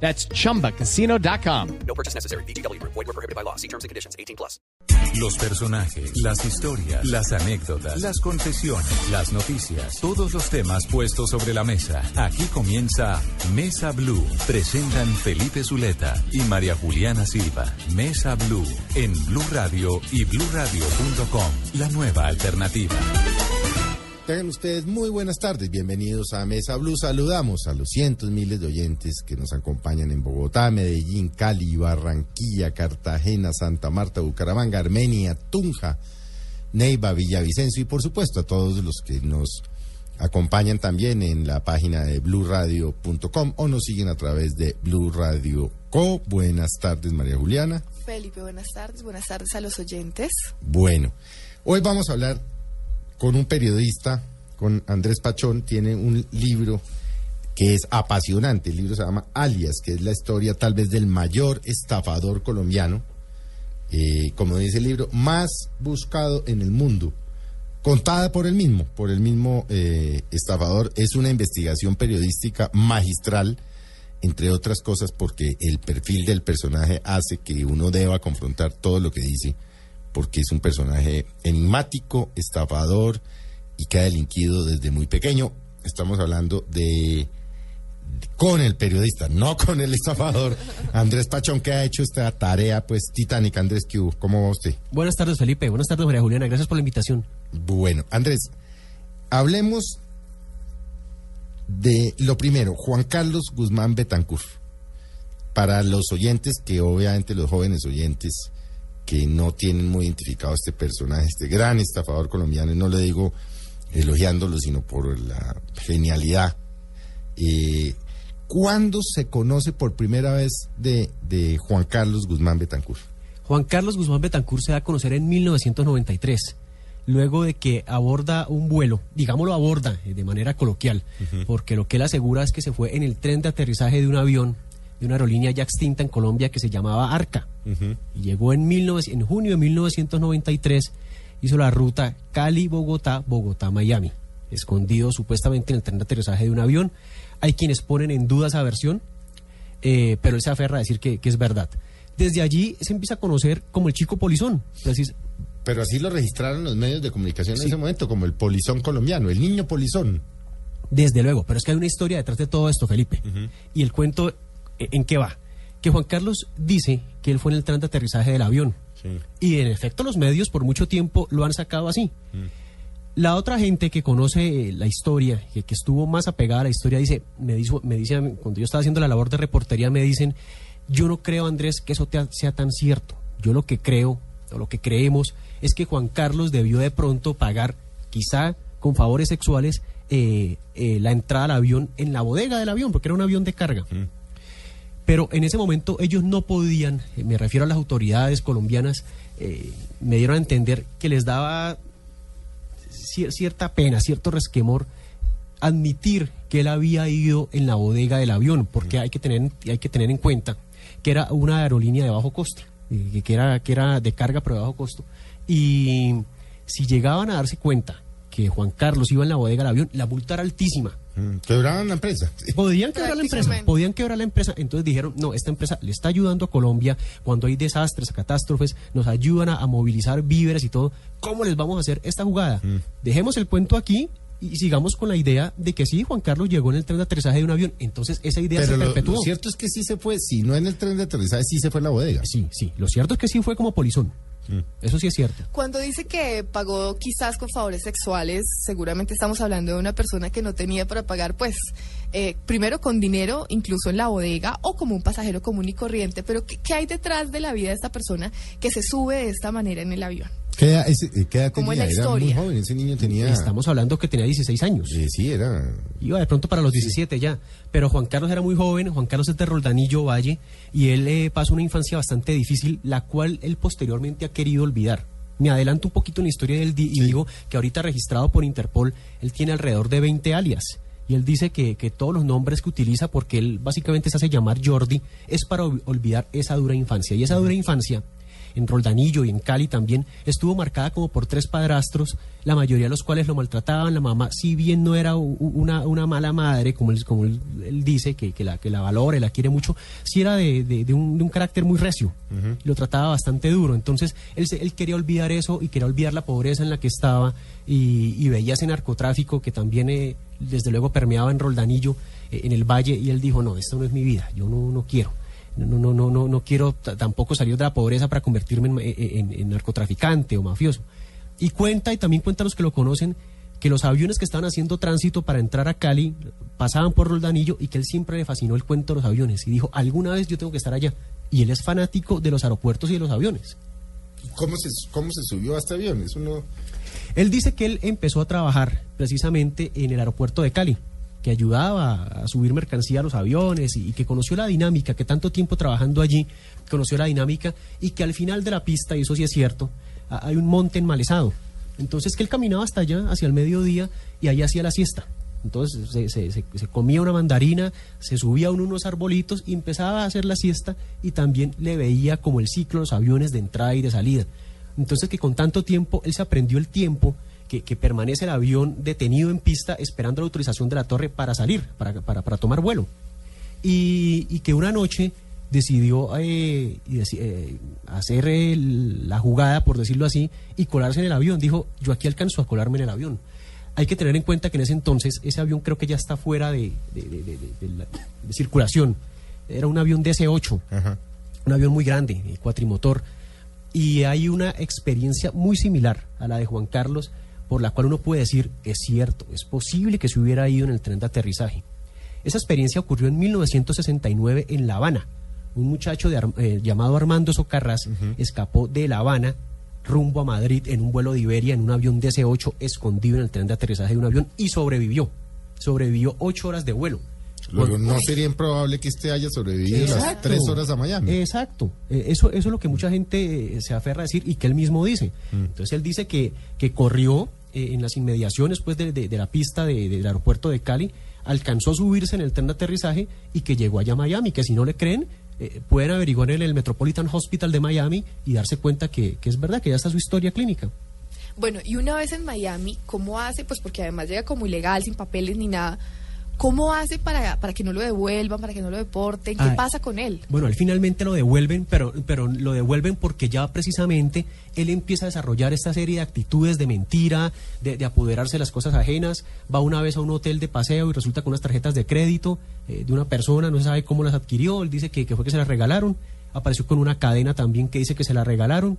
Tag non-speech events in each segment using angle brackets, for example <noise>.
That's chumbacasino.com. No purchase necessary. BGW. Void were prohibited by law. See terms and conditions. 18 plus. Los personajes, las historias, las anécdotas, las confesiones, las noticias, todos los temas puestos sobre la mesa. Aquí comienza Mesa Blue. Presentan Felipe Zuleta y María Juliana Silva. Mesa Blue en Blue Radio y bluradio.com. La nueva alternativa. Tengan ustedes muy buenas tardes, bienvenidos a Mesa Blue. Saludamos a los cientos miles de oyentes que nos acompañan en Bogotá, Medellín, Cali, Barranquilla, Cartagena, Santa Marta, Bucaramanga, Armenia, Tunja, Neiva, Villavicencio y por supuesto a todos los que nos acompañan también en la página de bluradio.com o nos siguen a través de Blue Radio Co. Buenas tardes, María Juliana. Felipe, buenas tardes. Buenas tardes a los oyentes. Bueno, hoy vamos a hablar con un periodista, con Andrés Pachón, tiene un libro que es apasionante. El libro se llama Alias, que es la historia tal vez del mayor estafador colombiano, eh, como dice el libro, más buscado en el mundo, contada por el mismo, por el mismo eh, estafador. Es una investigación periodística magistral, entre otras cosas porque el perfil del personaje hace que uno deba confrontar todo lo que dice porque es un personaje enigmático, estafador y que ha delinquido desde muy pequeño. Estamos hablando de, con el periodista, no con el estafador, Andrés Pachón, que ha hecho esta tarea pues titánica. Andrés, ¿qué hubo? ¿Cómo va usted? Buenas tardes, Felipe. Buenas tardes, María Juliana. Gracias por la invitación. Bueno, Andrés, hablemos de lo primero, Juan Carlos Guzmán Betancur. Para los oyentes, que obviamente los jóvenes oyentes que no tienen muy identificado a este personaje, este gran estafador colombiano, y no le digo elogiándolo, sino por la genialidad. Eh, ¿Cuándo se conoce por primera vez de, de Juan Carlos Guzmán Betancur? Juan Carlos Guzmán Betancur se da a conocer en 1993, luego de que aborda un vuelo, digámoslo aborda de manera coloquial, porque lo que él asegura es que se fue en el tren de aterrizaje de un avión de una aerolínea ya extinta en Colombia que se llamaba Arca. Y llegó en, 19, en junio de 1993, hizo la ruta Cali-Bogotá, Bogotá-Miami, escondido supuestamente en el tren de aterrizaje de un avión. Hay quienes ponen en duda esa versión, eh, pero él se aferra a decir que, que, es verdad. Desde allí se empieza a conocer como el chico polizón. Entonces, pero así lo registraron los medios de comunicación sí. en ese momento, como el polizón colombiano, el niño polizón. Desde luego, pero es que hay una historia detrás de todo esto, Felipe. Uh -huh. Y el cuento ¿En qué va? Que Juan Carlos dice que él fue en el tren de aterrizaje del avión. Sí. Y en efecto los medios por mucho tiempo lo han sacado así. Mm. La otra gente que conoce la historia, que, que, estuvo más apegada a la historia, dice, me, dijo, me dice, cuando yo estaba haciendo la labor de reportería, me dicen, yo no creo, Andrés, que eso te, sea tan cierto. Yo lo que creo, o lo que creemos, es que Juan Carlos debió de pronto pagar, quizá con favores sexuales, eh, eh, la entrada al avión en la bodega del avión, porque era un avión de carga. Mm. Pero en ese momento ellos no podían, eh, me refiero a las autoridades colombianas, eh, me dieron a entender que les daba cierta pena, cierto resquemor admitir que él había ido en la bodega del avión, porque hay que tener, hay que tener en cuenta que era una aerolínea de bajo costo, que, que, era, que era de carga pero de bajo costo. Y si llegaban a darse cuenta que Juan Carlos iba en la bodega del avión, la multa era altísima. Quebraban la empresa. <laughs> Podían quebrar la empresa, podían quebrar la empresa. Entonces dijeron, no, esta empresa le está ayudando a Colombia cuando hay desastres, catástrofes, nos ayudan a, a movilizar víveres y todo. ¿Cómo les vamos a hacer esta jugada? Mm. Dejemos el cuento aquí y sigamos con la idea de que sí, Juan Carlos llegó en el tren de aterrizaje de un avión. Entonces esa idea Pero se lo, perpetuó. Lo cierto es que sí se fue, si no en el tren de aterrizaje, sí se fue en la bodega. Sí, sí. Lo cierto es que sí fue como polizón. Mm. Eso sí es cierto. Cuando dice que pagó quizás con favores sexuales, seguramente estamos hablando de una persona que no tenía para pagar, pues, eh, primero con dinero, incluso en la bodega, o como un pasajero común y corriente. Pero ¿qué, ¿qué, hay detrás de la vida de esta persona que se sube de esta manera en el avión? ¿Qué edad, ese- eh, qué edad ¿Cómo tenía? es la Era muy historia? joven, ese niño tenía... Estamos hablando que tenía 16 años. Sí, era... Iba de pronto para los 17 ya. Pero Juan Carlos era muy joven, Juan Carlos es de Roldanillo Valle, y él eh, pasó una infancia bastante difícil, la cual él posteriormente ha querido olvidar. Me adelanto un poquito en la historia del di- y digo que ahorita registrado por Interpol, él tiene alrededor de 20 alias. Y él dice que, que todos los nombres que utiliza, porque él básicamente se hace llamar Jordi, es para ol- olvidar esa dura infancia. Y esa dura infancia en Roldanillo y en Cali también, estuvo marcada como por tres padrastros, la mayoría de los cuales lo maltrataban. La mamá, si bien no era una, una mala madre, como él, como él, él dice, que, que la, que la valora y la quiere mucho, sí era de, de- de un, de un carácter muy recio. Lo trataba bastante duro. Entonces, él, él quería olvidar eso y quería olvidar la pobreza en la que estaba y, y veía ese narcotráfico que también, eh, desde luego, permeaba en Roldanillo, eh, en el valle, y él dijo, no, esto no es mi vida, yo no, no quiero no, no, no, no, no quiero tampoco salir de la pobreza para convertirme en, en- en narcotraficante o mafioso. Y cuenta, y también cuenta los que lo conocen, que los aviones que estaban haciendo tránsito para entrar a Cali pasaban por Roldanillo y que él siempre le fascinó el cuento de los aviones y dijo, alguna vez yo tengo que estar allá. Y él es fanático de los aeropuertos y de los aviones. ¿Cómo se, cómo se subió a este avión? Eso no... Él dice que él empezó a trabajar precisamente en el aeropuerto de Cali, que ayudaba a subir mercancía a los aviones y, que conoció la dinámica, que tanto tiempo trabajando allí conoció la dinámica y que al final de la pista, y eso sí es cierto, hay un monte enmalezado. Entonces que él caminaba hasta allá, hacia el mediodía, y ahí hacía la siesta. Entonces se, se- comía una mandarina, se subía a uno unos arbolitos y empezaba a hacer la siesta y también le veía como el ciclo los aviones de entrada y de salida. Entonces que con tanto tiempo él se aprendió el tiempo que, que permanece el avión detenido en pista esperando la autorización de la torre para salir, para, para, para tomar vuelo. Y, y que una noche decidió eh, eh, hacer el- la jugada, por decirlo así, y colarse en el avión. Dijo, yo aquí alcanzo a colarme en el avión. Hay que tener en cuenta que en ese entonces ese avión creo que ya está fuera de, de- de- de- de- de la- de circulación. Era un avión DC-8 Ajá. un avión muy grande, eh, cuatrimotor, y hay una experiencia muy similar a la de Juan Carlos, por la cual uno puede decir, es cierto, es posible que se hubiera ido en el tren de aterrizaje. Esa experiencia ocurrió en 1969 en La Habana. Un muchacho de eh, llamado Armando Socarrás escapó de La Habana rumbo a Madrid en un vuelo de Iberia en un avión DC-8 escondido en el tren de aterrizaje de un avión y sobrevivió. Sobrevivió ocho horas de vuelo. Luego, no sería improbable que este haya sobrevivido las Exacto. tres horas a Miami. Exacto. Eh, Eso, eso es lo que mucha gente eh, se aferra a decir y que él mismo dice. Entonces él dice que, que corrió eh, en las inmediaciones pues, de, de- de la pista de- del aeropuerto de Cali, alcanzó a subirse en el tren de aterrizaje y que llegó allá a Miami, que si no le creen, eh, pueden averiguar en el Metropolitan Hospital de Miami y darse cuenta que, que es verdad, que ya está su historia clínica. Bueno, y una vez en Miami, ¿cómo hace? Pues porque además llega como ilegal, sin papeles ni nada. ¿Cómo hace para, para que no lo devuelvan, para que no lo deporten? ¿Qué pasa con él? Bueno, él finalmente lo devuelven, pero, pero lo devuelven porque ya precisamente él empieza a desarrollar esta serie de actitudes de mentira, de, de apoderarse de las cosas ajenas. Va una vez a un hotel de paseo y resulta con unas tarjetas de crédito eh, de una persona, no se sabe cómo las adquirió, él dice que, que fue que se las regalaron. Apareció con una cadena también que dice que se la regalaron.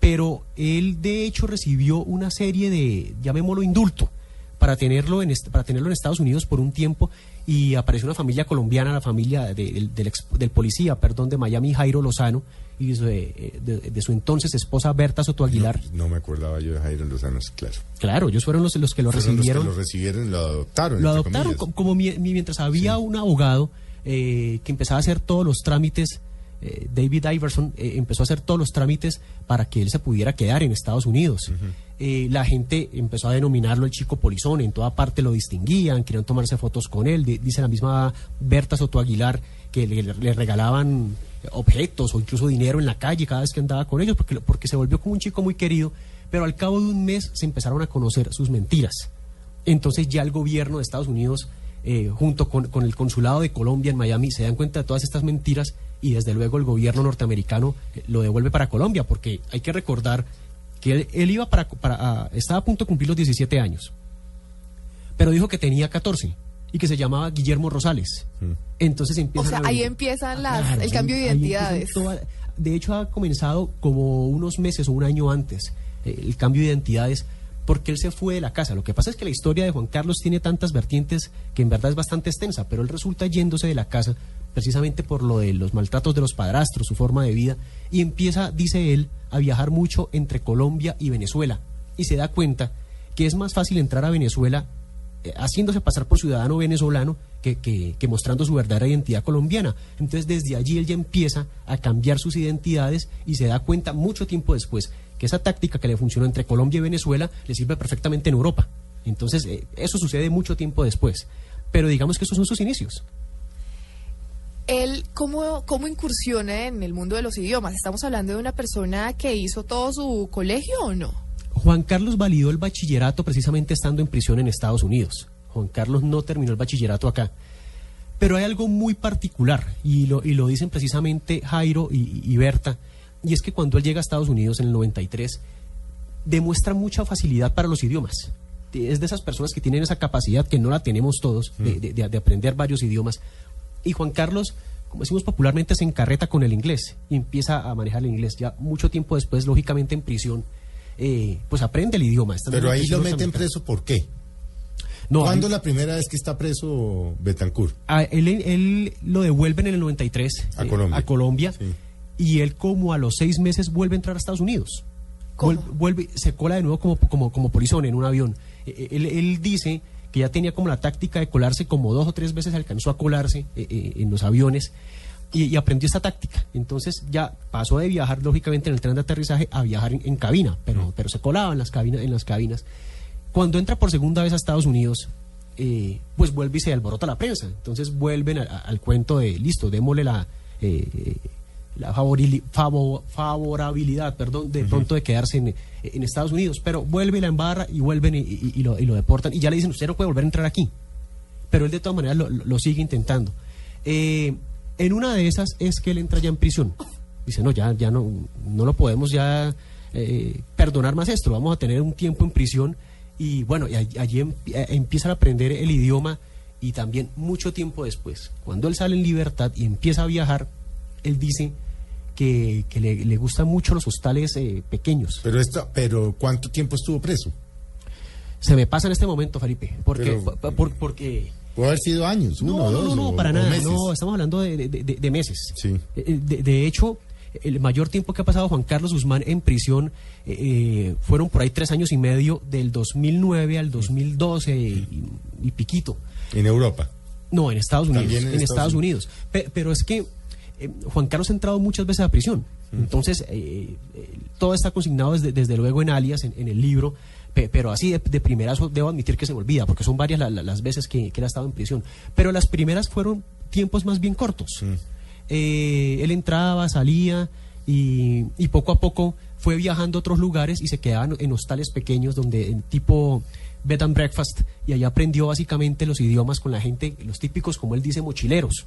Pero él de hecho recibió una serie de, llamémoslo indulto, para tenerlo en para tenerlo en Estados Unidos por un tiempo y apareció una familia colombiana, la familia de- del, del ex- del policía, perdón, de Miami, Jairo Lozano, y su, eh, de, de su entonces esposa Berta Soto Aguilar. No, no me acordaba yo de Jairo Lozano, claro. Claro, ellos fueron los, los que lo Fueron los que recibieron. lo recibieron lo adoptaron. Lo adoptaron como mi- mi- mientras había un abogado eh, que empezaba a hacer todos los trámites, eh, David Iverson eh, empezó a hacer todos los trámites para que él se pudiera quedar en Estados Unidos. Eh, la gente empezó a denominarlo el chico polizón, en toda parte lo distinguían, querían tomarse fotos con él. Di- dice la misma Berta Soto Aguilar que le, le regalaban objetos o incluso dinero en la calle cada vez que andaba con ellos, porque, porque se volvió como un chico muy querido, pero al cabo de un mes se empezaron a conocer sus mentiras. Entonces ya el gobierno de Estados Unidos, eh, junto con, con el consulado de Colombia en Miami, se dan cuenta de todas estas mentiras y desde luego el gobierno norteamericano eh, lo devuelve para Colombia, porque hay que recordar que él, él iba para, estaba a punto de cumplir los 17 años, pero dijo que tenía 14 y que se llamaba Guillermo Rosales. Entonces O empieza sea, ahí empiezan las, el cambio de identidades. de hecho, ha comenzado como unos meses o un año antes eh, el cambio de identidades porque él se fue de la casa. Lo que pasa es que la historia de Juan Carlos tiene tantas vertientes que en verdad es bastante extensa, pero él resulta yéndose de la casa precisamente por lo de los maltratos de los padrastros, su forma de vida, y empieza, dice él, a viajar mucho entre Colombia y Venezuela. Y se da cuenta que es más fácil entrar a Venezuela eh, haciéndose pasar por ciudadano venezolano que, que- mostrando su verdadera identidad colombiana. Entonces desde allí él ya empieza a cambiar sus identidades y se da cuenta mucho tiempo después que esa táctica que le funcionó entre Colombia y Venezuela le sirve perfectamente en Europa. Entonces eh, eso sucede mucho tiempo después. Pero digamos que esos son sus inicios. Él, ¿cómo, ¿cómo incursiona en el mundo de los idiomas? ¿Estamos hablando de una persona que hizo todo su colegio o no? Juan Carlos validó el bachillerato precisamente estando en prisión en Estados Unidos. Juan Carlos no terminó el bachillerato acá. Pero hay algo muy particular, y lo, y lo dicen precisamente Jairo y, y Berta, y es que cuando él llega a Estados Unidos en el 93, demuestra mucha facilidad para los idiomas. Es de esas personas que tienen esa capacidad que no la tenemos todos, de, de- de- de aprender varios idiomas. Y Juan Carlos, como decimos popularmente, se encarreta con el inglés y empieza a manejar el inglés. Ya mucho tiempo después, lógicamente en prisión, eh, pues aprende el idioma. Está Pero ahí lo meten preso, ¿por qué? No, ¿Cuándo ahí- la primera vez que está preso Betancourt? a él, él lo devuelven en el 93 A eh, Colombia. a Colombia, Sí. y él como a los seis meses vuelve a entrar a Estados Unidos. ¿Cómo? Vuelve, se cola de nuevo como, como, como polizón en un avión. Eh, Él, él dice que ya tenía como la táctica de colarse, como dos o tres veces alcanzó a colarse eh, eh, en los aviones y, y aprendió esta táctica. Entonces ya pasó de viajar lógicamente en el tren de aterrizaje a viajar en, en cabina, pero, pero se colaba en las cabinas, en las cabinas. Cuando entra por segunda vez a Estados Unidos, eh, pues vuelve y se alborota la prensa. Entonces vuelven a- a- al cuento de, listo, démosle la, eh, la favorili- favorabilidad, perdón, de pronto de quedarse en, en Estados Unidos. Pero vuelve y la embarra y vuelven y, y- y lo, y lo deportan. Y ya le dicen, usted no puede volver a entrar aquí. Pero él de todas maneras lo, sigue intentando. Eh, en una de esas es que él entra ya en prisión. Dice, no, ya, ya no, no lo podemos ya eh, perdonar más esto, vamos a tener un tiempo en prisión y bueno, y allí, allí em- eh, empiezan a aprender el idioma y también mucho tiempo después, cuando él sale en libertad y empieza a viajar, él dice que, que le, le gustan mucho los hostales eh, pequeños. Pero, esto, pero ¿cuánto tiempo estuvo preso? Se me pasa en este momento, Felipe, porque, Pero- por- por- porque Puede haber sido años, uno, no, no, dos no, no, para o nada. meses. No, estamos hablando de, de- de- de meses. Sí. Eh, De, de hecho, el mayor tiempo que ha pasado Juan Carlos Guzmán en prisión eh, eh, fueron por ahí tres años y medio, del 2009 al 2012 y, y piquito. En Europa. No, en Estados Unidos. En, en Estados, Estados Unidos. Pe- pero es que eh, Juan Carlos ha entrado muchas veces a prisión. Entonces, eh, eh, todo está consignado desde, desde luego en alias, en, en el libro. pe- Pero así de, de primerazo debo admitir que se me olvida, porque son varias la- la- las veces que, que él ha estado en prisión. Pero las primeras fueron tiempos más bien cortos. Él entraba, salía y, y poco a poco fue viajando a otros lugares y se quedaba en, en hostales pequeños donde en tipo bed and breakfast y allá aprendió básicamente los idiomas con la gente, los típicos como él dice mochileros.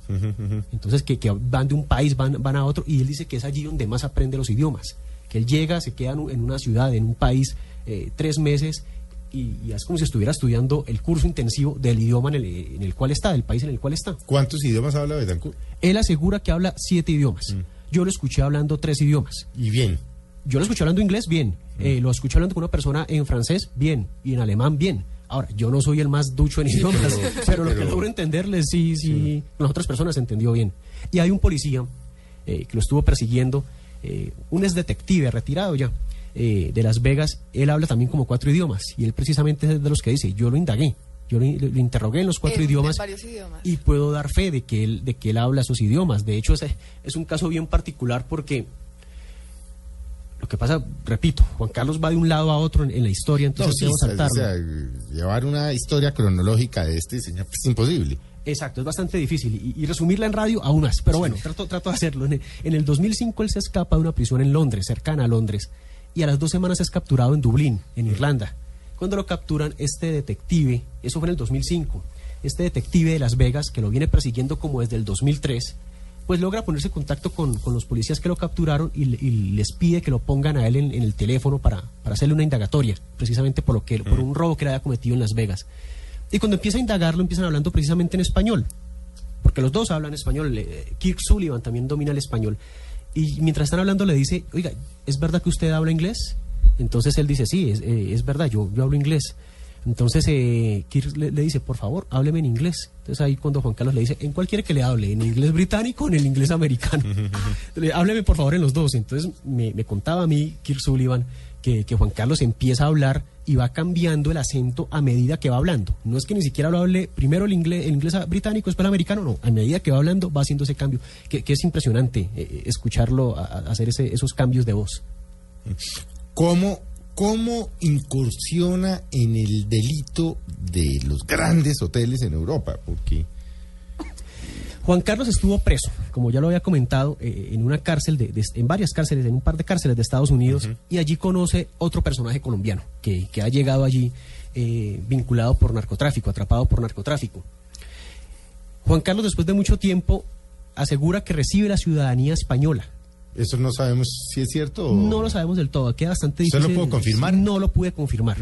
Entonces que, que van de un país, van, van a otro y él dice que es allí donde más aprende los idiomas. Que él llega, se queda en un- en una ciudad, en un país, eh, tres meses y, y es como si estuviera estudiando el curso intensivo del idioma en el, en el cual está, del país en el cual está. ¿Cuántos idiomas habla Betancourt? Él asegura que habla siete idiomas. Yo lo escuché hablando tres idiomas. Y bien. Yo lo escuché hablando inglés, bien. Eh, lo escuché hablando con una persona en francés, bien. Y en alemán, bien. Ahora, yo no soy el más ducho en idiomas, pero, lo que logro entenderle, sí, sí, las otras personas entendió bien. Y hay un policía eh, que lo estuvo persiguiendo, eh, un ex detective retirado ya eh, de Las Vegas. Él habla también como cuatro idiomas. Y él precisamente es de los que dice, yo lo indagué. Yo lo, lo interrogué en los cuatro En- idiomas. y puedo dar fe de que él, de que él habla esos idiomas. De hecho, es, es un caso bien particular porque lo que pasa, repito, Juan Carlos va de un lado a otro en, en la historia, No, entonces sí, debo o sea, saltarlo. llevar una historia cronológica de este señor pues, es imposible. Exacto, es bastante difícil. Y, y resumirla en radio aún más. Pero bueno, trato, trato de hacerlo. En el, en el 2005 él se escapa de una prisión en Londres, cercana a Londres. Y a las dos semanas es capturado en Dublín, en Irlanda. Cuando lo capturan, este detective, eso fue en el 2005, este detective de Las Vegas, que lo viene persiguiendo como desde el 2003, pues logra ponerse en contacto con, con los policías que lo capturaron y, le- y les pide que lo pongan a él en, en el teléfono para, para hacerle una indagatoria, precisamente por, lo que, por un robo que le había cometido en Las Vegas. Y cuando empieza a indagarlo, empiezan hablando precisamente en español, porque los dos hablan español. eh, Kirk Sullivan también domina el español. Y mientras están hablando le dice, oiga, ¿es verdad que usted habla inglés? Entonces él dice, sí, es, eh, es verdad, yo, yo hablo inglés. Entonces eh, Kirk le, le dice, por favor, hábleme en inglés. Entonces ahí cuando Juan Carlos le dice, ¿en cuál quiere que le hable? ¿En inglés británico o en el inglés americano? <laughs> Le- hábleme por favor en los dos. Entonces me, me contaba a mí Kirk Sullivan que, que Juan Carlos empieza a hablar y va cambiando el acento a medida que va hablando. No es que ni siquiera lo hable primero el inglés, el inglés británico, después el americano, no. A medida que va hablando va haciendo ese cambio, que, que es impresionante eh, escucharlo a- a hacer ese- esos cambios de voz. ¿Cómo, ¿Cómo incursiona en el delito de los grandes hoteles en Europa? Porque Juan Carlos estuvo preso, como ya lo había comentado, eh, en una cárcel, de, de- en varias cárceles, en un par de cárceles de Estados Unidos, y allí conoce otro personaje colombiano que, que ha llegado allí eh, vinculado por narcotráfico, atrapado por narcotráfico. Juan Carlos, después de mucho tiempo, asegura que recibe la ciudadanía española. Eso no sabemos si es cierto. o- No lo sabemos del todo, queda bastante ¿Usted lo difícil. pudo confirmar? No lo pude confirmar.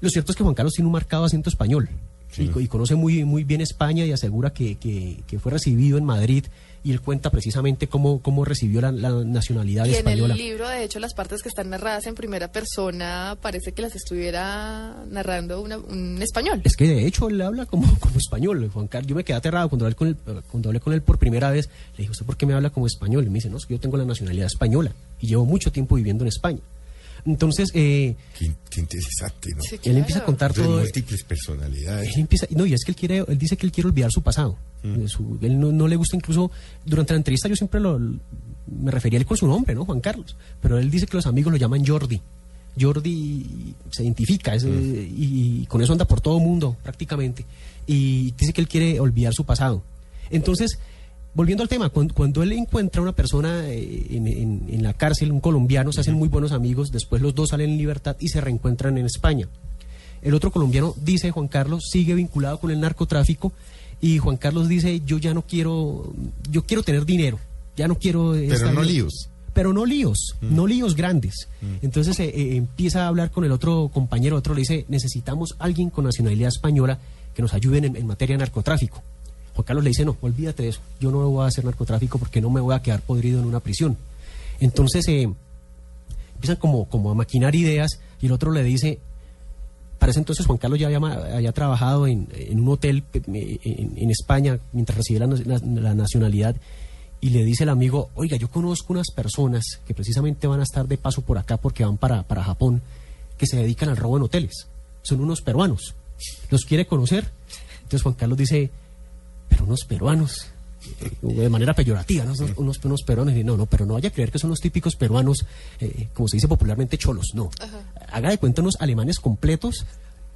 Lo cierto es que Juan Carlos tiene un marcado acento español y, co- y conoce muy, muy bien España y asegura que, que- que fue recibido en Madrid y él cuenta precisamente cómo, cómo recibió la, la nacionalidad Y en española. el libro, de hecho, las partes que están narradas en primera persona parece que las estuviera narrando una- un español. Es que de hecho él habla como, <laughs> como español, Juan Carlos. Yo me quedé aterrado cuando hablé, con él, cuando hablé con él por primera vez. Le dije, ¿usted por qué me habla como español? Y me dice, no, yo tengo la nacionalidad española y llevo mucho tiempo viviendo en España. Entonces, eh, Qué, qué interesante, ¿no? Sí, él claro. empieza a contar De todo. múltiples personalidades. Él empieza, no, y es que él quiere, él dice que él quiere olvidar su pasado. Mm. Eh, su- él no, no le gusta incluso, durante la entrevista yo siempre lo, me refería a él con su nombre, ¿no? Juan Carlos. Pero él dice que los amigos lo llaman Jordi. Jordi se identifica es, Mm. y, y con eso anda por todo el mundo prácticamente. Y dice que él quiere olvidar su pasado. Entonces, volviendo al tema, cuando, cuando él encuentra una persona eh, en, en- en la cárcel, un colombiano, se hacen muy buenos amigos, después los dos salen en libertad y se reencuentran en España. El otro colombiano dice, Juan Carlos, sigue vinculado con el narcotráfico y Juan Carlos dice, yo ya no quiero, yo quiero tener dinero, ya no quiero... Pero estar no bien". líos. Pero no líos, no líos grandes. Entonces eh, eh, empieza a hablar con el otro compañero, otro le dice, necesitamos alguien con nacionalidad española que nos ayude en, en materia de narcotráfico. Juan Carlos le dice, no, olvídate de eso, yo no voy a hacer narcotráfico porque no me voy a quedar podrido en una prisión. Entonces eh, empiezan como, como a maquinar ideas y el otro le dice, para ese entonces Juan Carlos ya había, trabajado en, en un hotel en, España mientras recibía la, na- la nacionalidad y le dice el amigo, oiga, yo conozco unas personas que precisamente van a estar de paso por acá porque van para, para Japón, que se dedican al robo en hoteles. Son unos peruanos. ¿Los quiere conocer? Entonces Juan Carlos dice, pero unos peruanos, eh, de manera peyorativa, ¿no? unos, unos, unos peruanos. Y no, no, pero no vaya a creer que son los típicos peruanos, eh, como se dice popularmente, cholos. No. Haga de cuenta unos alemanes completos,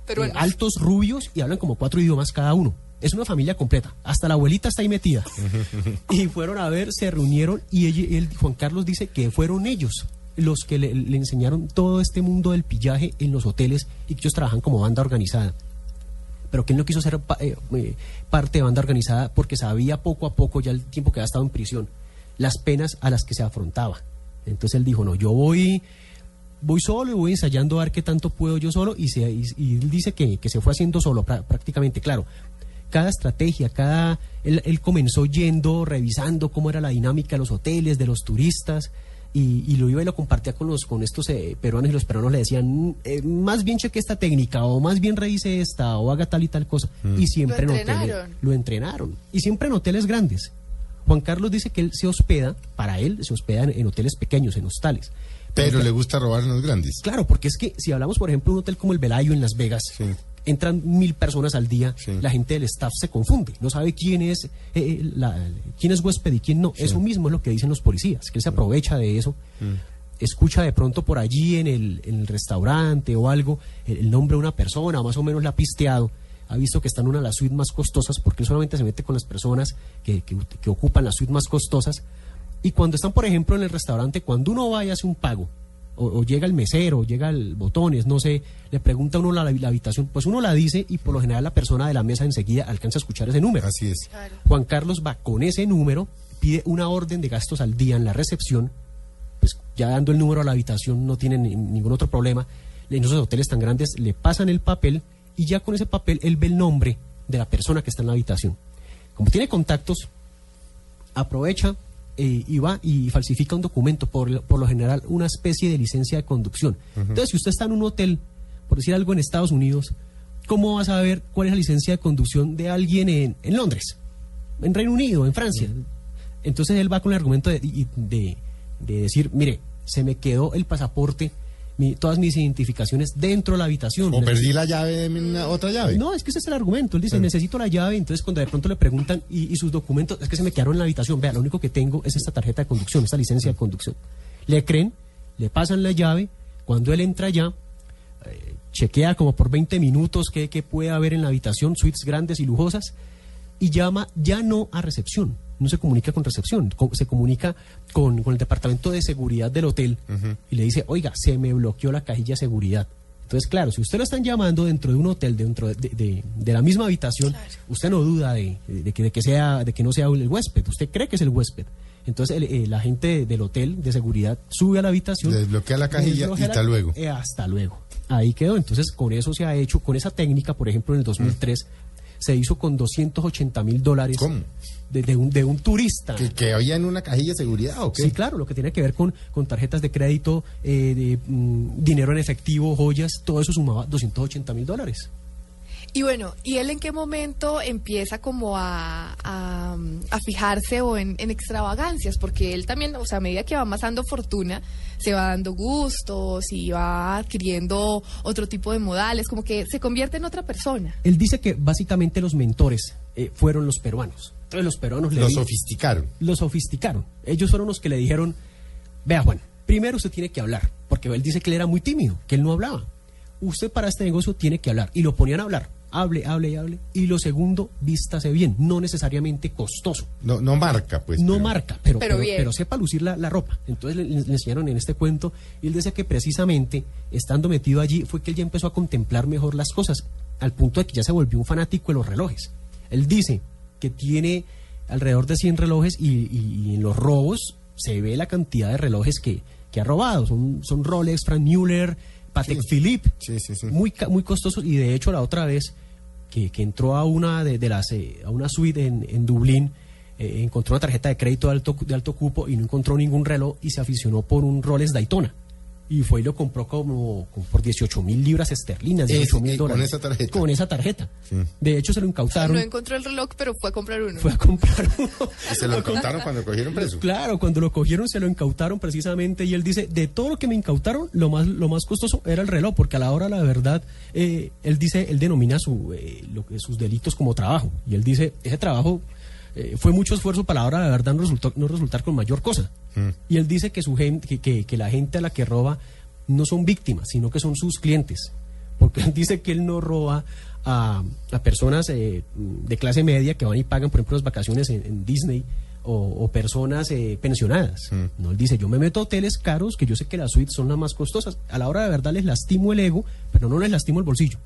Peruanos. eh, altos, rubios y hablan como cuatro idiomas cada uno. Es una familia completa. Hasta la abuelita está ahí metida. <laughs> y fueron a ver, se reunieron y ella- él, Juan Carlos dice que fueron ellos los que le, le enseñaron todo este mundo del pillaje en los hoteles y que ellos trabajan como banda organizada pero que él no quiso ser eh, eh, parte de banda organizada porque sabía poco a poco, ya el tiempo que había estado en prisión, las penas a las que se afrontaba. Entonces él dijo, no, yo voy, voy solo y voy ensayando a ver qué tanto puedo yo solo y, se, él dice que, que se fue haciendo solo prá- prácticamente, claro. Cada estrategia, cada él, él comenzó yendo, revisando cómo era la dinámica de los hoteles, de los turistas, y, y lo iba y lo compartía con los con estos eh, peruanos y los peruanos le decían eh, más bien cheque esta técnica o más bien revise esta o haga tal y tal cosa y siempre Lo en hoteles entrenaron. lo entrenaron y siempre en hoteles grandes Juan Carlos dice que él se hospeda para él se hospeda en, en hoteles pequeños en hostales Pero le gusta robar en los grandes. Claro, porque es que si hablamos, por ejemplo, de un hotel como el Velayo en Las Vegas, Sí. Entran mil personas al día, Sí. la gente del staff se confunde, no sabe quién es eh, eh, la- quién es huésped y quién no. Eso mismo es lo que dicen los policías, que él se aprovecha de eso. Escucha de pronto por allí en el, en el restaurante o algo el, el nombre de una persona, más o menos la ha pisteado. Ha visto que está en una de las suites más costosas, porque él solamente se mete con las personas que, que- que ocupan las suites más costosas. Y cuando están, por ejemplo, en el restaurante, cuando uno va y hace un pago, o, o llega el mesero, o llega el botones, no sé, le pregunta a uno la, la habitación, pues uno la dice y por lo general la persona de la mesa enseguida alcanza a escuchar ese número. Así es. Claro. Juan Carlos va con ese número, pide una orden de gastos al día en la recepción, pues ya dando el número a la habitación no tiene ni- ningún otro problema. En esos hoteles tan grandes le pasan el papel y ya con ese papel él ve el nombre de la persona que está en la habitación. Como tiene contactos, aprovecha, eh, y va y falsifica un documento, por, lo- por lo general una especie de licencia de conducción. Entonces, si usted está en un hotel, por decir algo en Estados Unidos, ¿cómo va a saber cuál es la licencia de conducción de alguien en, en Londres, en Reino Unido, en Francia? Entonces él va con el argumento de- de decir, mire, se me quedó el pasaporte, mi- todas mis identificaciones dentro de la habitación. O perdí la llave de mi- otra llave. No, es que ese es el argumento. Él dice, necesito la llave. Entonces, cuando de pronto le preguntan, ¿y, y sus documentos? Es que se me quedaron en la habitación. Vea, lo único que tengo es esta tarjeta de conducción, esta licencia de conducción. Le creen, le pasan la llave. Cuando él entra ya, eh, chequea como por 20 minutos qué, qué puede haber en la habitación, suites grandes y lujosas, y llama ya no a recepción. No se comunica con recepción, se comunica con, con el departamento de seguridad del hotel y le dice, oiga, se me bloqueó la cajilla de seguridad. Entonces, claro, si usted lo están llamando dentro de un hotel, dentro de, de- de la misma habitación, usted no duda de, de que, de que sea, de que no sea el huésped, usted cree que es el huésped. Entonces, el, el agente del hotel de seguridad sube a la habitación, desbloquea la cajilla desbloquea y hasta la- luego. eh, hasta luego. Ahí quedó. Entonces, con eso se ha hecho, con esa técnica, por ejemplo, en el 2003, se hizo con 280 mil dólares ¿Cómo? de, de un, de un turista. ¿Que, que había en una cajilla de seguridad o qué? Sí, claro, lo que tiene que ver con, con tarjetas de crédito, eh, de, mm, dinero en efectivo, joyas, todo eso sumaba 280 mil dólares. Y bueno, ¿y él en qué momento empieza como a, a, a fijarse o en, en extravagancias? Porque él también, o sea, a medida que va amasando fortuna, se va dando gustos y va adquiriendo otro tipo de modales, como que se convierte en otra persona. Él dice que básicamente los mentores eh, fueron los peruanos. Entonces los peruanos le Lo sofisticaron. lo sofisticaron. Ellos fueron los que le dijeron, vea Juan, primero usted tiene que hablar, porque él dice que él era muy tímido, que él no hablaba. Usted para este negocio tiene que hablar. Y lo ponían a hablar. Hable, hable y hable. Y lo segundo, vístase bien, no necesariamente costoso. No, no marca, pues. no pero- marca, pero, Pero pero, pero sepa lucir la, la ropa. Entonces le, le enseñaron en este cuento y él decía que precisamente estando metido allí fue que él ya empezó a contemplar mejor las cosas, al punto de que ya se volvió un fanático de los relojes. Él dice que tiene alrededor de 100 relojes y, y- y en los robos se ve la cantidad de relojes que, que ha robado. Son, son Rolex, Frank Mueller, Patek Sí. Philippe, Sí, sí, sí. muy ca- muy costosos y de hecho la otra vez que, entró a una de, de las eh, a una suite en, en Dublín eh, encontró una tarjeta de crédito de alto de alto cupo y no encontró ningún reloj y se aficionó por un Rolex Daytona y fue y lo compró como, como por 18 mil libras esterlinas, Ese, 18 eh, mil con dólares. esa tarjeta. Con esa tarjeta. Sí. De hecho se lo incautaron. No encontró el reloj, pero fue a comprar uno. Fue a comprar uno. Y se lo contaron cuando cogieron preso. Claro, cuando lo cogieron se lo incautaron precisamente y él dice, de todo lo que me incautaron, lo más, lo más costoso era el reloj, porque a la hora, la verdad, eh, él dice, él denomina su, eh, lo que- sus delitos como trabajo. Y él dice, ese trabajo eh, fue mucho esfuerzo para la hora, la verdad, no, resultó, no resultar con mayor cosa. Y él dice que, su gente, que, que- que la gente a la que roba no son víctimas, sino que son sus clientes. Porque <laughs> él dice que él no roba a, a personas eh, de clase media que van y pagan, por ejemplo, las vacaciones en, en Disney o, o personas eh, pensionadas. No, él dice, yo me meto a hoteles caros que yo sé que las suites son las más costosas. A la hora de verdad les lastimo el ego, pero no les lastimo el bolsillo.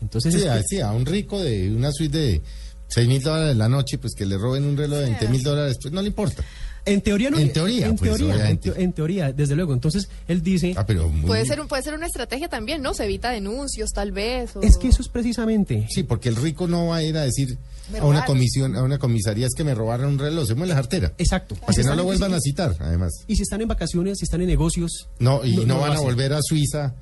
Entonces, Sí, es a, que- sí, a un rico de una suite de 6 mil dólares la noche, pues que le roben un reloj de 20 mil dólares, pues no le importa. En teoría no. En teoría, en pues, teoría, en, teoría, desde luego. Entonces, él dice... Ah, pero muy- Puede ser, un, puede ser una estrategia también, ¿no? Se evita denuncios, tal vez. o- Es que eso es precisamente... Sí, porque el rico no va a ir a decir a una comisión, a una comisaría es que me robaron un reloj, se mueve la cartera. Exacto. Para que no lo vuelvan a citar, además. Y si están en vacaciones, si están en negocios... No, y no, lo van a volver a Suiza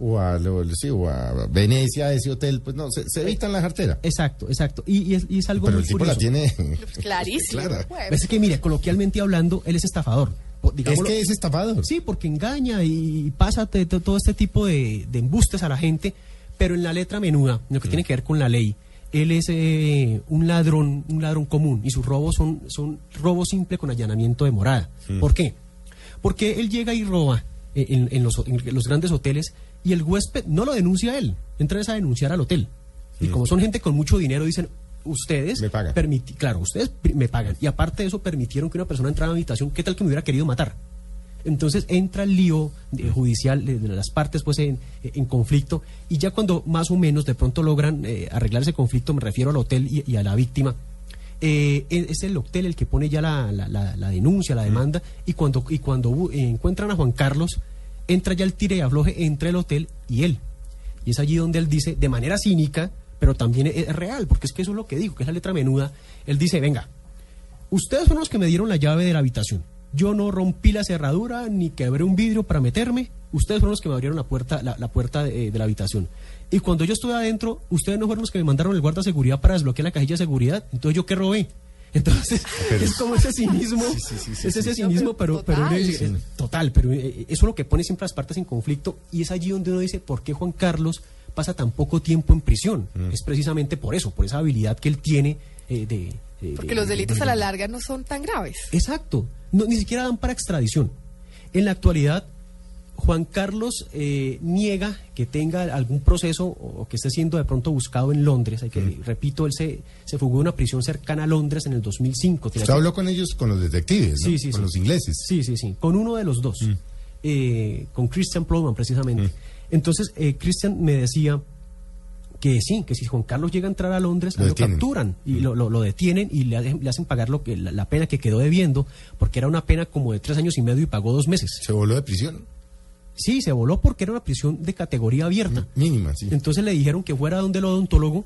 o a, lo- sí, o a Venecia, a ese hotel, pues no, se, se evitan la cartera. Exacto, exacto. Y, y es, y es algo Pero muy el tipo curioso. la tiene. <laughs> Pues clarísimo. Clara. pues. Es que, mire, coloquialmente hablando, él es estafador. Es que es estafador. Sí, porque engaña y pasa todo este tipo de, de embustes a la gente, pero en la letra menuda, lo que tiene que ver con la ley, él es eh, un ladrón, un ladrón común y sus robos son, son robo simple con allanamiento de morada. ¿Por qué? Porque él llega y roba eh, en, en los, en los grandes hoteles y el huésped no lo denuncia a él, entra es a denunciar al hotel. Y como son gente con mucho dinero, dicen, ustedes Me pagan. permiti- claro, ustedes me pagan. Y aparte de eso, permitieron que una persona entrara a mi habitación, ¿qué tal que me hubiera querido matar? Entonces entra el lío eh, judicial de, de las partes pues en, en conflicto y ya cuando más o menos de pronto logran eh, arreglar ese conflicto, me refiero al hotel y, y a la víctima, eh, es el hotel el que pone ya la, la- la- la denuncia, la demanda y cuando, y cuando eh, encuentran a Juan Carlos, entra ya el tire y afloje entre el hotel y él. Y es allí donde él dice, de manera cínica, pero también es, es real, porque es que eso es lo que digo, que es la letra menuda, él dice, venga, ustedes fueron los que me dieron la llave de la habitación. Yo no rompí la cerradura ni quebré un vidrio para meterme. Ustedes fueron los que me abrieron la puerta, la, la puerta de, de la habitación. Y cuando yo estuve adentro, ustedes no fueron los que me mandaron el guarda de seguridad para desbloquear la cajilla de seguridad. Entonces, ¿yo qué robé? Entonces, <laughs> es como ese cinismo, es ese cinismo, pero, pero Total. dice, eh, total, pero eh, eso es lo que pone siempre las partes en conflicto y es allí donde uno dice, ¿por qué Juan Carlos pasa tan poco tiempo en prisión? Es precisamente por eso, por esa habilidad que él tiene eh, de... Porque de- los de- delitos de- a la larga no son tan graves. Exacto, no, ni siquiera dan para extradición. En la actualidad, Juan Carlos eh, niega que tenga algún proceso o que esté siendo de pronto buscado en Londres. Hay que, Repito, él se, se fugó de una prisión cercana a Londres en el 2005. Tenía Usted habló con ellos, con los detectives, ¿no? Sí, sí, con sí. los ingleses. Sí, sí, sí, con uno de los dos, eh, con Christian Plowman precisamente. Entonces, eh, Christian me decía que sí, que si Juan Carlos llega a entrar a Londres, Lo capturan y lo, lo- lo detienen y le, hacen- le hacen pagar lo que, la, la pena que quedó debiendo, porque era una pena como de tres años y medio y pagó dos meses. Se voló de prisión. Sí, se voló porque era una prisión de categoría abierta. Mínima, sí. Entonces le dijeron que fuera donde el odontólogo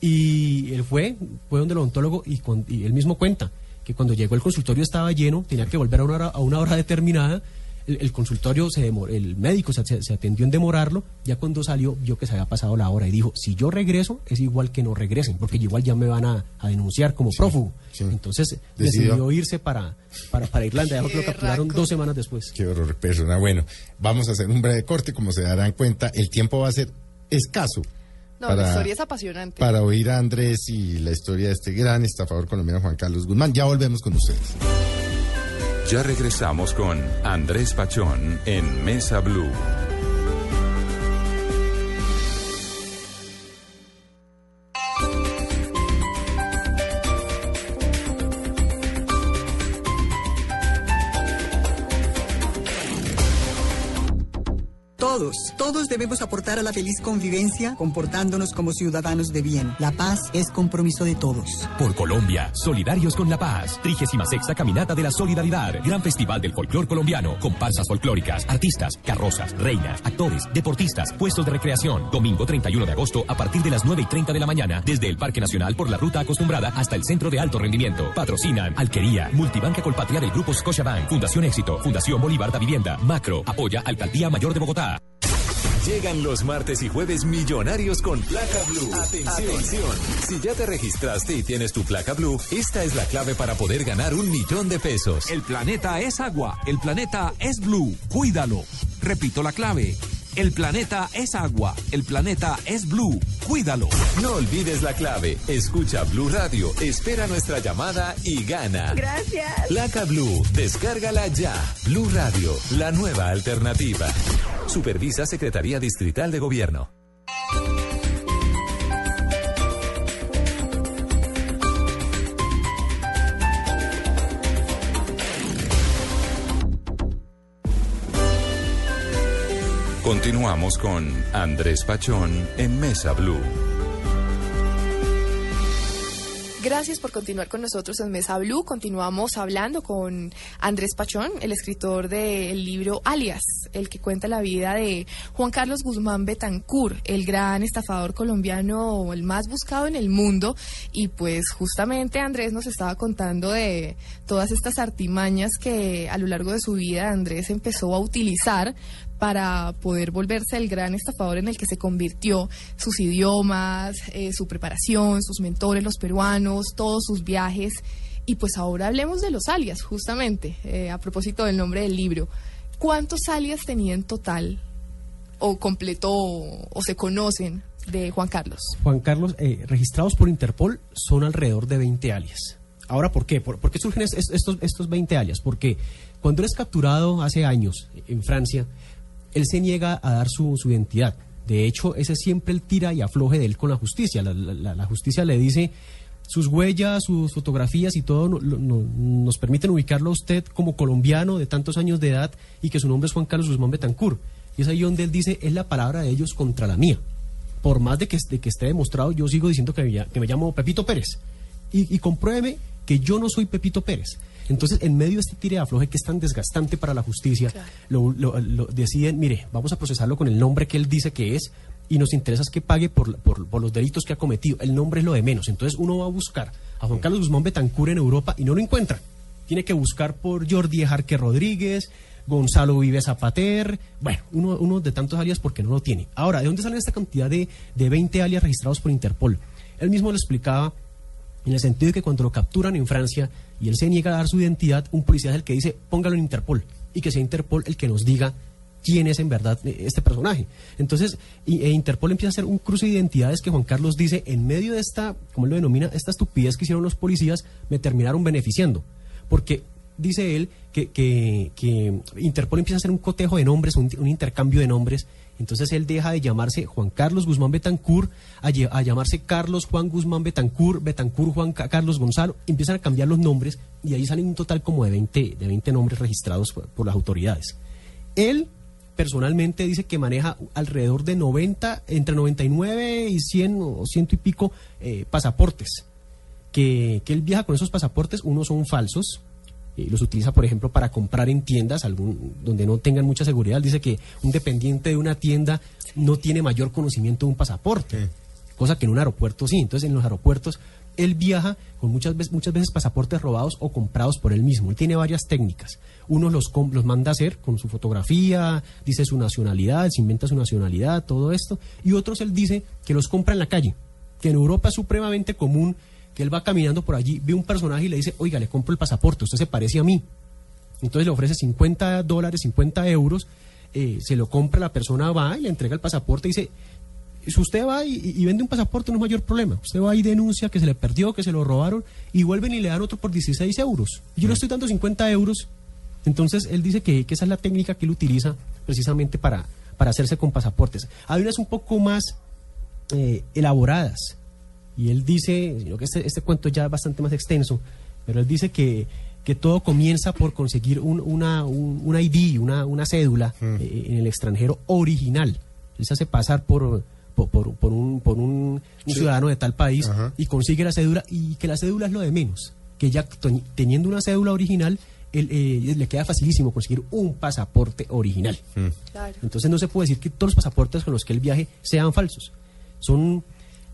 y él fue, fue donde el odontólogo y, cuan- y él mismo cuenta que cuando llegó el consultorio estaba lleno, tenía que volver a una hora, a una hora determinada. El, el consultorio, se demor- el médico se, atendió en demorarlo, ya cuando salió vio que se había pasado la hora y dijo, si yo regreso es igual que no regresen, porque igual ya me van a, a denunciar como prófugo. sí. Entonces Decidió. decidió irse para, para, para Irlanda, ya que lo capturaron dos semanas después. Qué horror persona. Bueno, vamos a hacer un breve corte. Como se darán cuenta, el tiempo va a ser escaso. No, la historia es apasionante. Para oír a Andrés y la historia de este gran estafador colombiano Juan Carlos Guzmán. Ya volvemos con ustedes. Ya regresamos con Andrés Pachón en Mesa Blue. Todos, debemos aportar a la feliz convivencia comportándonos como ciudadanos de bien. La paz es compromiso de todos. Por Colombia, solidarios con la paz. 36 Caminata de la Solidaridad. Gran Festival del Folclor Colombiano. Comparsas folclóricas, artistas, carrozas, reinas, actores, deportistas, puestos de recreación. Domingo 31 de agosto a partir de las 9 y 30 de la mañana. Desde el Parque Nacional por la ruta acostumbrada hasta el Centro de Alto Rendimiento. Patrocinan Alquería, Multibanca Colpatria del Grupo Scotiabank, Fundación Éxito, Fundación Bolívar da Vivienda, Macro, apoya Alcaldía Mayor de Bogotá. Llegan los martes y jueves millonarios con placa blue. Atención. Si ya te registraste y tienes tu placa blue, esta es la clave para poder ganar un millón de pesos. El planeta es agua, el planeta es blue, cuídalo. Repito la clave. El planeta es agua, el planeta es blue, cuídalo. No olvides la clave. Escucha Blue Radio, espera nuestra llamada y gana. Gracias. Placa Blue, descárgala ya. Blue Radio, la nueva alternativa. Supervisa Secretaría Distrital de Gobierno. Continuamos con Andrés Pachón en Mesa Blue. Gracias por continuar con nosotros en Mesa Blue. Continuamos hablando con Andrés Pachón, el escritor del libro Alias, el que cuenta la vida de Juan Carlos Guzmán Betancur, el gran estafador colombiano, el más buscado en el mundo. Y pues justamente Andrés nos estaba contando de todas estas artimañas que a lo largo de su vida Andrés empezó a utilizar para poder volverse el gran estafador en el que se convirtió, sus idiomas, eh, su preparación, sus mentores, los peruanos, todos sus viajes. Y pues ahora hablemos de los alias, justamente, eh, a propósito del nombre del libro. ¿Cuántos alias tenía en total o completó o se conocen de Juan Carlos? Juan Carlos, eh, registrados por Interpol son alrededor de 20 alias. Ahora, ¿por qué? ¿Por, qué surgen es- es- estos, estos 20 alias? Porque cuando él es capturado hace años en Francia, él se niega a dar su, identidad. De hecho, ese es siempre el tira y afloje de él con la justicia. La, justicia le dice sus huellas, sus fotografías y todo no- no- nos permiten ubicarlo a usted como colombiano de tantos años de edad y que su nombre es Juan Carlos Guzmán Betancourt. Y es ahí donde él dice, es la palabra de ellos contra la mía. Por más de que, de que esté demostrado, yo sigo diciendo que me, lla- que me llamo Pepito Pérez. Y, y compruébeme que yo no soy Pepito Pérez. Entonces, en medio de este tire de afloje que es tan desgastante para la justicia, lo, lo- lo deciden, mire, vamos a procesarlo con el nombre que él dice que es y nos interesa es que pague por, por, por los delitos que ha cometido. El nombre es lo de menos. Entonces uno va a buscar a Juan Carlos Guzmán Betancur en Europa y no lo encuentra. Tiene que buscar por Jordi Ejarque Rodríguez, Gonzalo Vive Zapater, bueno, uno, uno de tantos alias porque no lo tiene. Ahora, ¿de dónde salen esta cantidad de, de 20 alias registrados por Interpol? Él mismo lo explicaba en el sentido de que cuando lo capturan en Francia y él se niega a dar su identidad, un policía es el que dice, póngalo en Interpol, y que sea Interpol el que nos diga quién es en verdad eh, este personaje. Entonces, e Interpol empieza a hacer un cruce de identidades que Juan Carlos dice, en medio de esta, como lo denomina, esta estupidez que hicieron los policías, me terminaron beneficiando. Porque dice él que, que- que Interpol empieza a hacer un cotejo de nombres, un, un intercambio de nombres. Entonces él deja de llamarse Juan Carlos Guzmán Betancur a, llamarse Carlos Juan Guzmán Betancur, Betancur Juan Ca- Carlos Gonzalo. Empiezan a cambiar los nombres y ahí salen un total como de 20, de 20 nombres registrados por, por las autoridades. Él personalmente dice que maneja alrededor de 90, entre 99 y 100 o ciento y pico eh, pasaportes que, que él viaja con esos pasaportes, unos son falsos, eh, los utiliza, por ejemplo, para comprar en tiendas algún, donde no tengan mucha seguridad. Él dice que un dependiente de una tienda no tiene mayor conocimiento de un pasaporte, cosa que en un aeropuerto sí. Entonces, en los aeropuertos, él viaja con muchas veces, muchas veces pasaportes robados o comprados por él mismo. Él tiene varias técnicas. Unos los, los manda a hacer con su fotografía, dice su nacionalidad, se inventa su nacionalidad, todo esto. Y otros él dice que los compra en la calle, que en Europa es supremamente común que él va caminando por allí, ve un personaje y le dice, oiga, le compro el pasaporte, usted se parece a mí. Entonces le ofrece 50 dólares, 50 euros, eh, se lo compra, la persona va y le entrega el pasaporte y dice, si usted va y, y vende un pasaporte no es mayor problema, usted va y denuncia que se le perdió, que se lo robaron y vuelven y le dan otro por 16 euros. Yo le estoy dando 50 euros, entonces él dice que, que esa es la técnica que él utiliza precisamente para, para hacerse con pasaportes. Hay unas un poco más eh, elaboradas. Y él dice, sino que este, este cuento ya es bastante más extenso, pero él dice que, que todo comienza por conseguir un, una, un, un ID, una, una cédula eh, en el extranjero original. Él se hace pasar por, por, por- por un, por un, un Sí. ciudadano de tal país Ajá. y consigue la cédula y que la cédula es lo de menos. Que ya teniendo una cédula original, él, eh, le queda facilísimo conseguir un pasaporte original. Claro. Entonces no se puede decir que todos los pasaportes con los que él viaje sean falsos. Son,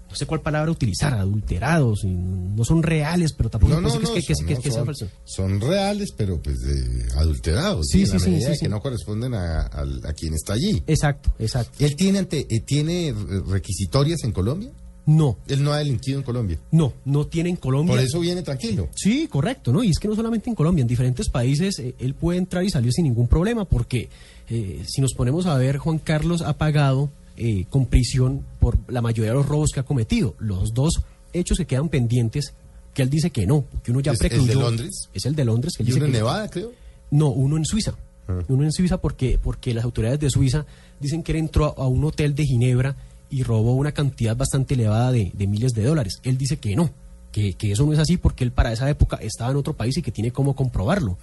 no sé cuál palabra utilizar, adulterados, y no son reales, pero tampoco No, que, que- son, que- son- son reales, pero pues eh, adulterados. Sí, en sí, la sí, medida de que no corresponden a, quien está allí. Exacto, exacto. ¿Él tiene, ante- eh, tiene re- requisitorias en Colombia? No, Él no ha delinquido en Colombia. no, no tiene en Colombia. Por eso viene tranquilo. Sí, correcto, ¿no? Y es que no solamente en Colombia, en diferentes países eh, él puede entrar y salir sin ningún problema, porque eh, si nos ponemos a ver, Juan Carlos ha pagado eh, con prisión por la mayoría de los robos que ha cometido. Los dos hechos que quedan pendientes, que él dice que no, que uno ya ¿Es el precluyó. de Londres? Es el de Londres. Que él Y dice uno en que- Nevada, creo. No, uno en Suiza. Ah. Uno en Suiza porque, porque las autoridades de Suiza dicen que él entró a, a un hotel de Ginebra y robó una cantidad bastante elevada de, de miles de dólares. Él dice que no, que, que eso no es así porque él para esa época estaba en otro país y que tiene cómo comprobarlo.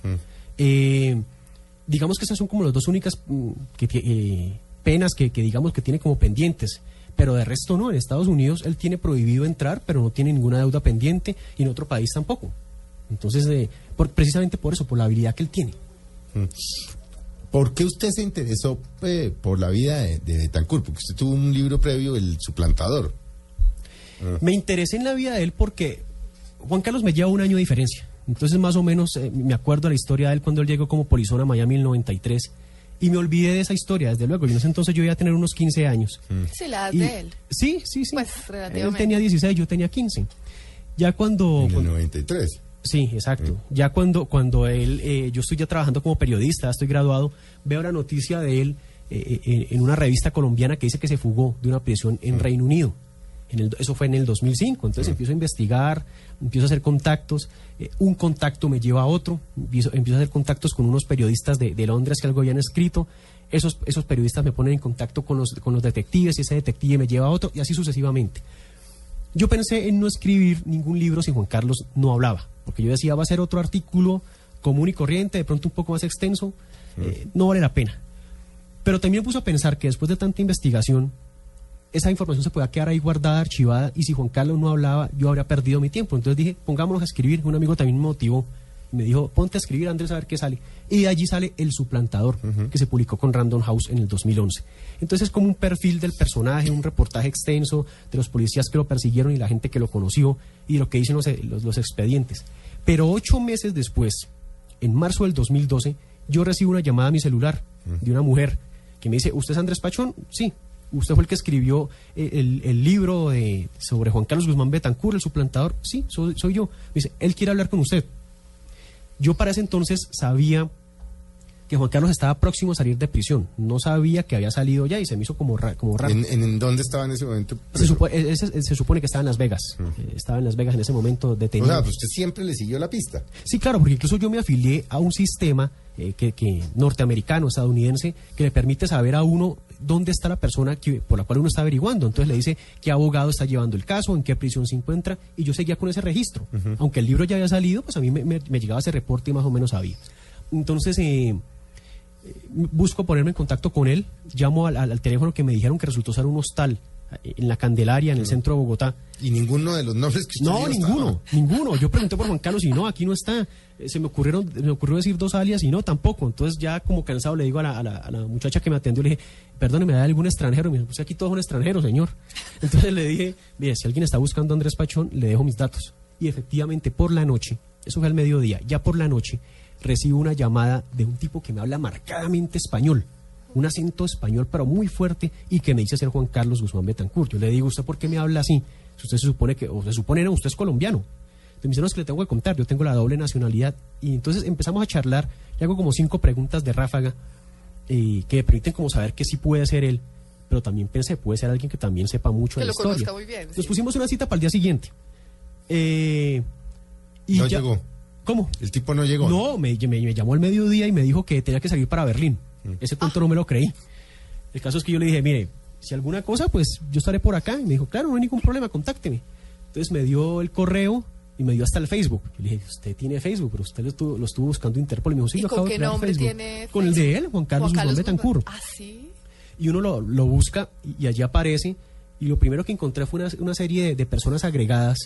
Eh, digamos que esas son como las dos únicas mm, que, eh, penas que, que digamos que tiene como pendientes. Pero de resto no, en Estados Unidos él tiene prohibido entrar, pero no tiene ninguna deuda pendiente y en otro país tampoco. Entonces, eh, por- precisamente por eso, por la habilidad que él tiene. ¿Por qué usted se interesó eh, por la vida de, de Betancourt? Porque usted tuvo un libro previo, El Suplantador. Me interesé en la vida de él porque Juan Carlos me lleva un año de diferencia. Entonces, más o menos, eh, me acuerdo de la historia de él cuando él llegó como polizón a Miami en el 93. Y me olvidé de esa historia, desde luego. Y en ese entonces yo iba a tener unos 15 años. Sí, la edad Y- de él. Sí, sí, sí. Pues, Él tenía 16, yo tenía 15. Ya cuando... En el cuando- 93. Sí, exacto. Ya cuando, cuando él, eh, yo estoy ya trabajando como periodista, estoy graduado, veo la noticia de él eh, eh, en una revista colombiana que dice que se fugó de una prisión en Reino Unido. En el- eso fue en el 2005. Entonces empiezo a investigar, empiezo a hacer contactos. Eh, un contacto me lleva a otro. Empiezo, empiezo a hacer contactos con unos periodistas de, de Londres que algo habían escrito. Esos, esos periodistas me ponen en contacto con los, con los detectives y ese detective me lleva a otro y así sucesivamente. Yo pensé en no escribir ningún libro si Juan Carlos no hablaba, porque yo decía, va a ser otro artículo común y corriente, de pronto un poco más extenso, eh, no vale la pena. Pero también me puse a pensar que después de tanta investigación, esa información se podía quedar ahí guardada, archivada, y si Juan Carlos no hablaba, yo habría perdido mi tiempo. Entonces dije, pongámonos a escribir, un amigo también me motivó, Me dijo, ponte a escribir, Andrés, a ver qué sale. Y de allí sale El Suplantador, que se publicó con Random House en el 2011. Entonces es como un perfil del personaje, un reportaje extenso de los policías que lo persiguieron y la gente que lo conoció y lo que dicen los, los, los expedientes. Pero ocho meses después, en marzo del 2012, yo recibo una llamada a mi celular de una mujer que me dice, ¿usted es Andrés Pachón? Sí. ¿Usted fue el que escribió eh, el, el libro de, sobre Juan Carlos Guzmán Betancur, el suplantador? Sí, soy, soy yo. Me dice, él quiere hablar con usted. Yo para ese entonces sabía que Juan Carlos estaba próximo a salir de prisión. No sabía que había salido ya y se me hizo como, ra- como raro. ¿En, dónde estaba en ese momento? Se, supo- eh, ese- se supone que estaba en Las Vegas. Eh, Estaba en Las Vegas en ese momento O detenido. sea, pues usted siempre le siguió la pista. Sí, claro, porque incluso yo me afilié a un sistema eh, que, que norteamericano, estadounidense, que le permite saber a uno dónde está la persona que, por la cual uno está averiguando. Entonces le dice qué abogado está llevando el caso, en qué prisión se encuentra, y yo seguía con ese registro. Aunque el libro ya había salido, pues a mí me, me- me llegaba ese reporte y más o menos sabía. Entonces, eh, eh, busco ponerme en contacto con él, llamo al, al- al teléfono que me dijeron que resultó ser un hostal en la Candelaria, en el centro de Bogotá. Y ninguno de los nombres que usted No, ninguno, estaba. ninguno. Yo pregunté por Juan Carlos y no, aquí no está. Eh, Se me ocurrieron, me ocurrió decir dos alias y no, tampoco. Entonces ya como cansado le digo a la, a la- a la muchacha que me atendió, le dije, perdóneme, ¿hay algún extranjero? Y me dijo, pues aquí todos son extranjeros, señor. <laughs> Entonces le dije, mire, si alguien está buscando a Andrés Pachón, le dejo mis datos. Y efectivamente, por la noche, eso fue al mediodía, ya por la noche, recibo una llamada de un tipo que me habla marcadamente español. Un acento español, pero muy fuerte, y que me dice ser Juan Carlos Guzmán Betancourt. Yo le digo, ¿usted por qué me habla así? Si usted se supone que, o se supone, no, usted es colombiano. Entonces me dice, no, es que le tengo que contar, yo tengo la doble nacionalidad. Y entonces empezamos a charlar, le hago como cinco preguntas de ráfaga, eh, que me permiten como saber que sí puede ser él, pero también pensé, puede ser alguien que también sepa mucho Que de la lo historia. conozca muy bien, Nos sí. pusimos una cita para el día siguiente. Eh, y No ya- llegó. ¿Cómo? El tipo no llegó. No, me, me- me llamó al mediodía y me dijo que tenía que salir para Berlín. Ese cuento no me lo creí. El caso es que yo le dije, mire, si alguna cosa, pues yo estaré por acá. Y me dijo, claro, no hay ningún problema, contácteme. Entonces me dio el correo y me dio hasta el Facebook. Yo le dije, usted tiene Facebook, pero usted lo estuvo, lo estuvo buscando Interpol. Y me dijo, sí, ¿Y yo con acabo de qué crear nombre Facebook". tiene Con el de él, Juan Carlos Guzmán Guzmán. Betancur. Ah, sí. Y uno lo, lo busca y, y allí aparece. Y lo primero que encontré fue una, una serie de, de personas agregadas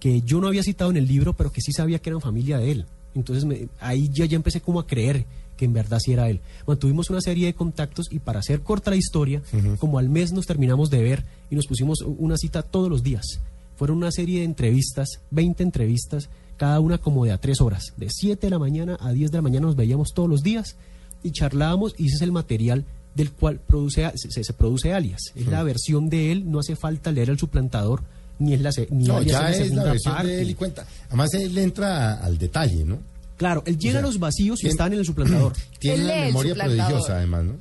que yo no había citado en el libro, pero que sí sabía que eran familia de él. Entonces me- ahí ya, ya empecé como a creer que en verdad sí era él. Mantuvimos una serie de contactos y para hacer corta la historia, como al mes nos terminamos de ver y nos pusimos una cita todos los días. Fueron una serie de entrevistas, 20 entrevistas, cada una como de a tres horas. De 7 de la mañana a 10 de la mañana nos veíamos todos los días y charlábamos y ese es el material del cual produce, se, se produce alias. Es la versión de él, no hace falta leer el suplantador, ni es la, ni No, alias ya es la es la segunda versión parte. de él y cuenta. Además, él entra al detalle, ¿no? Claro, él llena O sea, los vacíos y tiene- están en el suplantador. <clears throat> Tiene Él una memoria prodigiosa, además, ¿no?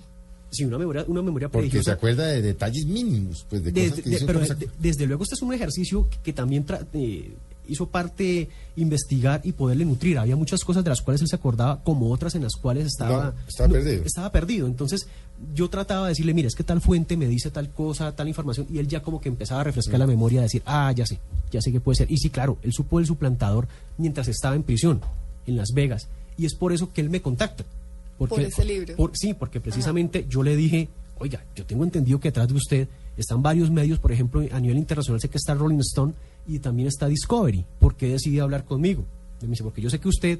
Sí, una memoria, una memoria Porque se prodigiosa. acuerda de detalles mínimos, pues de, De- cosas que de- dicen pero se- de- desde luego este es un ejercicio que, que también tra- eh, hizo parte investigar y poderle nutrir. Había muchas cosas de las cuales él se acordaba, como otras en las cuales estaba, No, estaba perdido. Estaba perdido. Entonces yo trataba de decirle, mira, es que tal fuente me dice tal cosa, tal información, y él ya como que empezaba a refrescar la memoria, a decir, ah, ya sé, ya sé que puede ser. Y sí, claro, él supo el suplantador mientras estaba en prisión, en Las Vegas, y es por eso que él me contacta. Porque, Por ese libro. por- sí, porque precisamente yo le dije, oiga, yo tengo entendido que detrás de usted están varios medios, por ejemplo, a nivel internacional sé que está Rolling Stone y también está Discovery. ¿Por qué decide hablar conmigo? Y me dice, porque yo sé que usted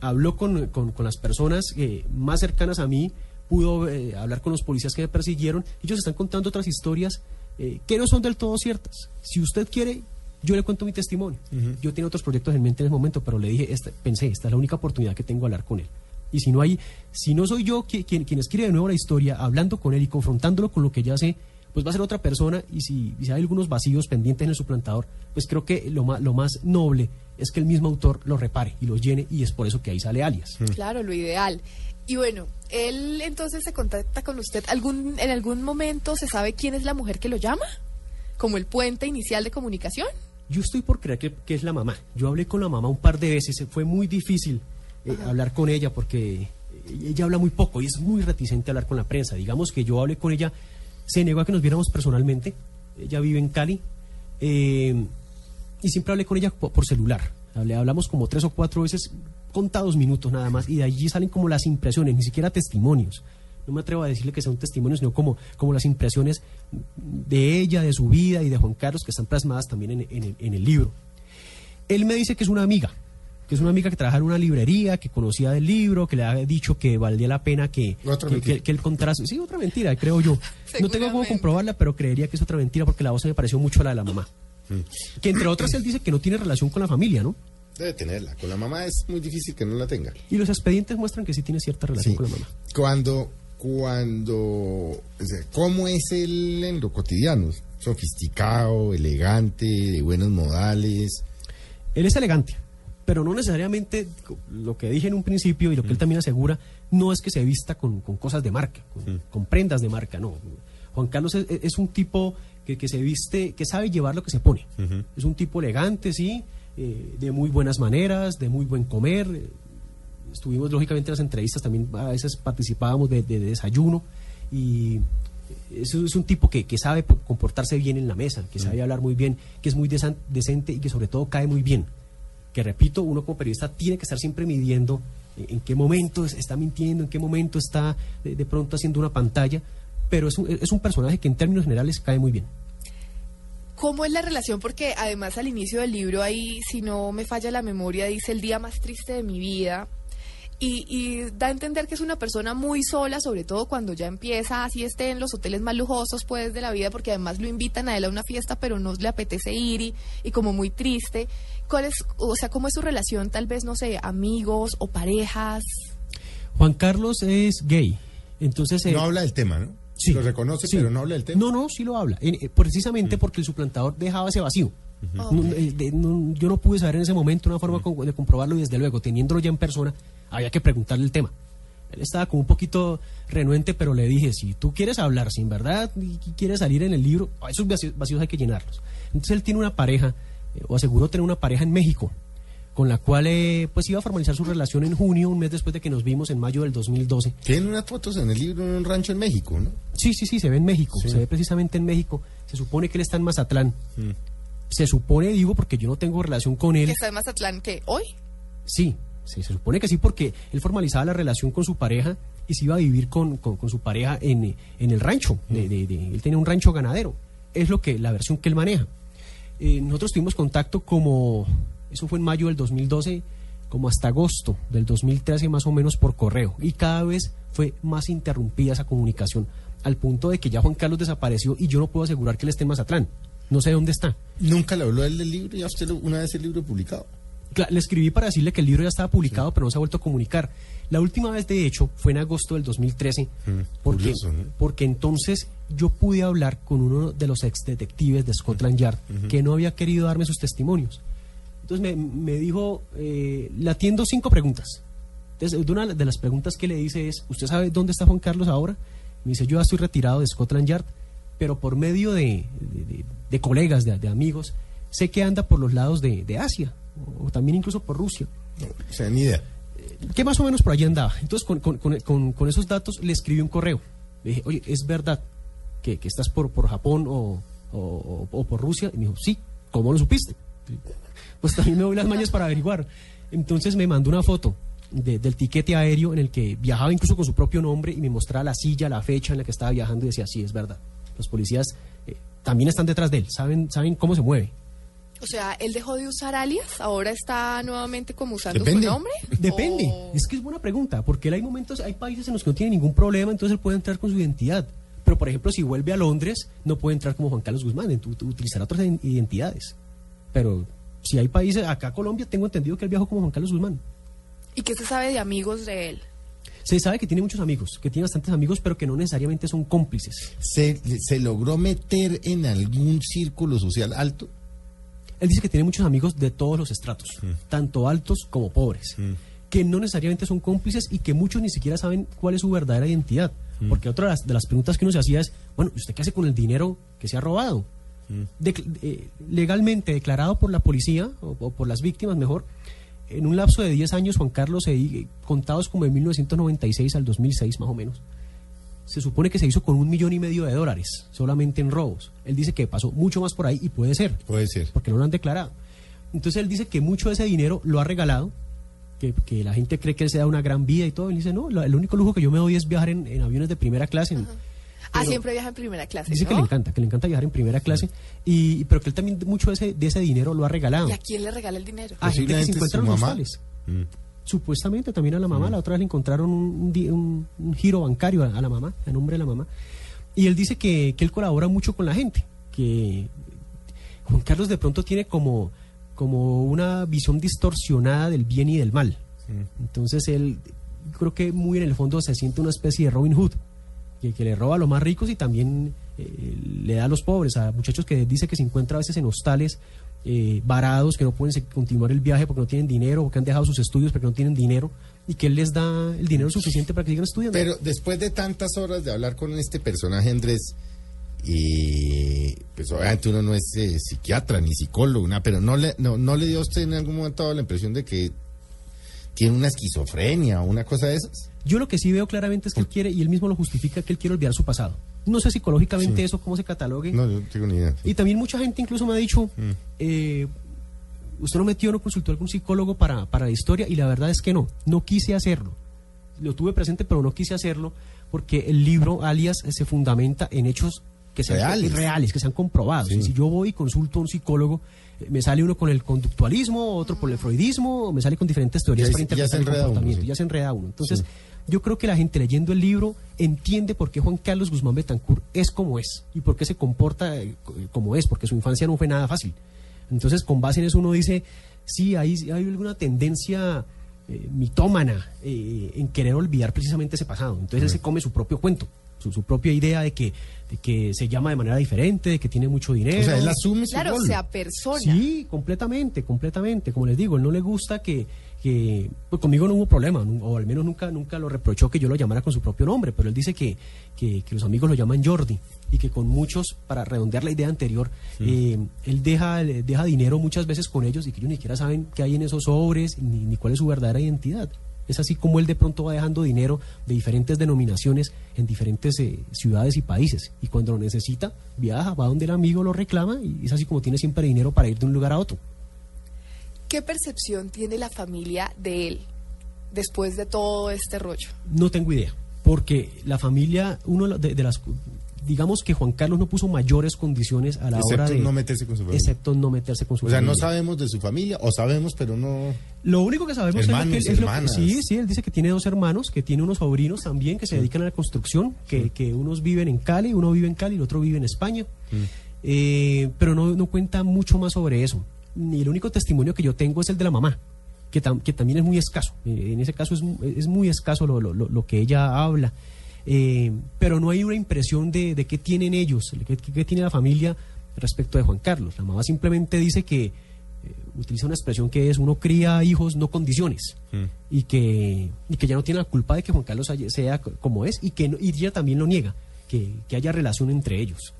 habló con, con- con las personas eh, más cercanas a mí, pudo eh, hablar con los policías que me persiguieron, ellos están contando otras historias eh, que no son del todo ciertas. Si usted quiere, yo le cuento mi testimonio. Yo tenía otros proyectos en mente en ese momento, pero le dije, esta- pensé, esta es la única oportunidad que tengo de hablar con él. Y si no hay, si no soy yo qui- quien, quien escribe de nuevo la historia, hablando con él y confrontándolo con lo que ya sé, pues va a ser otra persona y si, y si hay algunos vacíos pendientes en el suplantador, pues creo que lo más, lo más noble es que el mismo autor lo repare y lo llene y es por eso que ahí sale alias. Claro, lo ideal. Y bueno, él entonces se contacta con usted. ¿Algún, ¿En algún momento se sabe quién es la mujer que lo llama? ¿Como el puente inicial de comunicación? Yo estoy por creer que, que es la mamá. Yo hablé con la mamá un par de veces, fue muy difícil eh, hablar con ella porque ella habla muy poco y es muy reticente a hablar con la prensa. Digamos que yo hablé con ella, se negó a que nos viéramos personalmente. Ella vive en Cali eh, y siempre hablé con ella por, por celular. Hablé, hablamos como tres o cuatro veces, contados minutos nada más, y de allí salen como las impresiones, ni siquiera testimonios. No me atrevo a decirle que sea un testimonio, sino como, como las impresiones de ella, de su vida y de Juan Carlos que están plasmadas también en, en el, en el libro. Él me dice que es una amiga, que es una amiga que trabaja en una librería, que conocía del libro, que le ha dicho que valía la pena que, que, que- que él contara su- Sí, otra mentira, creo yo. No tengo cómo comprobarla, pero creería que es otra mentira porque la voz se me pareció mucho a la de la mamá. Que entre otras él dice que no tiene relación con la familia, ¿no? Debe tenerla. Con la mamá es muy difícil que no la tenga. Y los expedientes muestran que sí tiene cierta relación Sí. con la mamá. Cuando, cuando, o sea, ¿cómo es él en lo cotidiano? Sofisticado, elegante, de buenos modales. Él es elegante, pero no necesariamente lo que dije en un principio y lo que él también asegura, no es que se vista con, con cosas de marca, con, con prendas de marca, no. Juan Carlos es, es un tipo que, que se viste, que sabe llevar lo que se pone. Es un tipo elegante, sí, eh, de muy buenas maneras, de muy buen comer. Estuvimos lógicamente en las entrevistas, también a veces participábamos de, de desayuno y es, es un tipo que, que sabe po- comportarse bien en la mesa, que sabe hablar muy bien, que es muy desan- decente y que sobre todo cae muy bien. Que repito, uno como periodista tiene que estar siempre midiendo en, en qué momento es- está mintiendo, en qué momento está de, de pronto haciendo una pantalla, pero es un, es un personaje que en términos generales cae muy bien. ¿Cómo es la relación? Porque además al inicio del libro ahí, si no me falla la memoria, dice el día más triste de mi vida. Y, y da a entender que es una persona muy sola, sobre todo cuando ya empieza, así esté en los hoteles más lujosos pues de la vida, porque además lo invitan a él a una fiesta, pero no le apetece ir y, y como muy triste. ¿Cuál es, o sea, cómo es su relación? Tal vez, no sé, amigos o parejas. Juan Carlos es gay, entonces... eh, No habla del tema, ¿no? Sí. Lo reconoce, Sí. pero no habla del tema. No, no, sí lo habla. En- eh, precisamente porque el suplantador dejaba ese vacío. No, eh, de- no, yo no pude saber en ese momento una forma co- de comprobarlo y desde luego, teniéndolo ya en persona, había que preguntarle el tema. Él estaba como un poquito renuente, pero le dije, si tú quieres hablar sin verdad y quieres salir en el libro, esos vacíos, hay que llenarlos. Entonces él tiene una pareja, eh, o aseguró tener una pareja en México, con la cual eh, pues iba a formalizar su relación en junio, un mes después de que nos vimos en mayo del 2012. Tiene unas fotos en el libro en un rancho en México, ¿no? Sí, sí, sí, se ve en México, Sí. se ve precisamente en México. Se supone que él está en Mazatlán. Mm. Se supone, digo, porque yo no tengo relación con él. Que está en Mazatlán, que hoy. Sí, sí, se supone que sí, porque él formalizaba la relación con su pareja y se iba a vivir con, con- con su pareja en, en el rancho. de- de- de- él tenía un rancho ganadero. Es lo que la versión que él maneja. Eh, nosotros tuvimos contacto como, eso fue en mayo del 2012, como hasta agosto del 2013 más o menos por correo. Y cada vez fue más interrumpida esa comunicación, al punto de que ya Juan Carlos desapareció y yo no puedo asegurar que él esté en Mazatlán. No sé dónde está. Nunca le habló él del libro, ya usted lo- una vez el libro publicado. Le escribí para decirle que el libro ya estaba publicado, pero no se ha vuelto a comunicar. La última vez, de hecho, fue en agosto del 2013, porque, curioso, ¿no? porque entonces yo pude hablar con uno de los ex detectives de Scotland Yard que no había querido darme sus testimonios. Entonces me, me dijo, eh, le atiendo cinco preguntas. Entonces, una de las preguntas que le dice es, ¿usted sabe dónde está Juan Carlos ahora? Me dice, yo ya estoy retirado de Scotland Yard, pero por medio de, de- de- de colegas, de, amigos, sé que anda por los lados de Asia, o también incluso por Rusia. O sea, ni idea. que más o menos por allí andaba. Entonces, con, con- con- con- con esos datos le escribí un correo. Le dije, oye, ¿es verdad que, que estás por, por Japón o, o- o- o por Rusia? Y me dijo, sí, ¿cómo lo supiste? Pues también me doy las mañas para averiguar. Entonces me mandó una foto de- del tiquete aéreo en el que viajaba incluso con su propio nombre y me mostraba la silla, la fecha en la que estaba viajando y decía, sí, es verdad. Los policías eh, también están detrás de él, saben, saben cómo se mueve. O sea, él dejó de usar alias, ahora está nuevamente como usando Depende. su nombre. Depende. O- Es que es buena pregunta, porque él hay momentos, hay países en los que no tiene ningún problema, entonces él puede entrar con su identidad. Pero, por ejemplo, si vuelve a Londres, no puede entrar como Juan Carlos Guzmán, utilizará otras identidades. Pero si hay países, acá Colombia, tengo entendido que él viajó como Juan Carlos Guzmán. ¿Y qué se sabe de amigos de él? Se sabe que tiene muchos amigos, que tiene bastantes amigos, pero que no necesariamente son cómplices. ¿Se, ¿Se logró meter en algún círculo social alto? Él dice que tiene muchos amigos de todos los estratos, tanto altos como pobres, que no necesariamente son cómplices y que muchos ni siquiera saben cuál es su verdadera identidad. Porque otra de las, preguntas que uno se hacía es, bueno, ¿y ¿usted qué hace con el dinero que se ha robado? Eh, legalmente declarado por la policía, o, o por las víctimas mejor, en un lapso de 10 años, Juan Carlos, se di- contados como de 1996 al 2006 más o menos, se supone que se hizo con un millón y medio de dólares solamente en robos. Él dice que pasó mucho más por ahí y puede ser Puede ser. porque no lo han declarado. Entonces él dice que mucho de ese dinero lo ha regalado, que, que la gente cree que él se da una gran vida y todo. Él dice, no, lo- el único lujo que yo me doy es viajar en, en aviones de primera clase, en, Ah, siempre viaja en primera clase. Dice que ¿no? le encanta, que le encanta viajar en primera clase, y, pero que él también mucho de ese, de ese dinero lo ha regalado. ¿Y a quién le regala el dinero? A gente que se encuentra en los hostales. Mm. Supuestamente también a la mamá. La otra vez le encontraron un, giro bancario a, a la mamá, a nombre de la mamá. Y él dice que, que él colabora mucho con la gente. Que Juan Carlos de pronto tiene como, como una visión distorsionada del bien y del mal. Entonces él, creo que muy en el fondo se siente una especie de Robin Hood. Que, que le roba a los más ricos y también eh, le da a los pobres, a muchachos que dice que se encuentra a veces en hostales eh, varados, que no pueden continuar el viaje porque no tienen dinero, porque han dejado sus estudios porque no tienen dinero, y que él les da el dinero suficiente para que sigan estudiando. Pero después de tantas horas de hablar con este personaje, Andrés, y pues obviamente uno no es eh, psiquiatra ni psicólogo, nada, pero no le, no, no le dio a usted en algún momento la impresión de que tiene una esquizofrenia o una cosa de esas. Yo lo que sí veo claramente es que él quiere, y él mismo lo justifica, que él quiere olvidar su pasado. No sé psicológicamente Sí. eso, cómo se catalogue. No, yo no tengo ni idea. Y también mucha gente incluso me ha dicho, eh, usted no metió, no consultó a algún psicólogo para, para la historia, y la verdad es que no, no quise hacerlo. Lo tuve presente, pero no quise hacerlo porque el libro, alias, eh, se fundamenta en hechos que sean Reales. reales, que sean comprobados. Sí. Si yo voy y consulto a un psicólogo, eh, me sale uno con el conductualismo, otro por el freudismo, me sale con diferentes teorías Ya para ya interpretar se el uno, comportamiento, sí. ya se enreda uno. Entonces, yo creo que la gente leyendo el libro entiende por qué Juan Carlos Guzmán Betancourt es como es y por qué se comporta eh, co- como es, porque su infancia no fue nada fácil. Entonces, con base en eso uno dice, sí, hay, hay alguna tendencia eh, mitómana eh, en querer olvidar precisamente ese pasado. Entonces él se come su propio cuento, su, su propia idea de que, de que se llama de manera diferente, de que tiene mucho dinero. O sea, él asume su Claro, rol. sea persona. Sí, completamente, completamente. Como les digo, él no le gusta que, que pues conmigo no hubo problema, o al menos nunca, nunca lo reprochó que yo lo llamara con su propio nombre, pero él dice que, que, que los amigos lo llaman Jordi y que con muchos, para redondear la idea anterior, eh, él deja, deja dinero muchas veces con ellos y que ellos ni siquiera saben qué hay en esos sobres ni, ni cuál es su verdadera identidad. Es así como él de pronto va dejando dinero de diferentes denominaciones en diferentes eh, ciudades y países. Y cuando lo necesita, viaja, va donde el amigo lo reclama y es así como tiene siempre dinero para ir de un lugar a otro. ¿Qué percepción tiene la familia de él después de todo este rollo? No tengo idea, porque la familia, uno de, de las, digamos que Juan Carlos no puso mayores condiciones a la hora Excepto de no meterse con su familia. excepto no meterse con su O sea, no familia. sabemos de su familia, o sabemos, pero no... Lo único que sabemos Hermanos, es, que, es lo que- sí, sí, él dice que tiene dos hermanos, que tiene unos sobrinos también que se dedican a la construcción, que, que unos viven en Cali, uno vive en Cali, el otro vive en España, Eh, pero no, no cuenta mucho más sobre eso. Y el único testimonio que yo tengo es el de la mamá, que, tam- que también es muy escaso. Eh, en ese caso es, es muy escaso lo, lo- lo- lo que ella habla. Eh, pero no hay una impresión de, de qué tienen ellos, qué, qué- qué tiene la familia respecto de Juan Carlos. La mamá simplemente dice que eh, utiliza una expresión que es uno cría hijos no condiciones y que y que ya no tiene la culpa de que Juan Carlos sea como es y que no- y ella también lo niega que, que haya relación entre ellos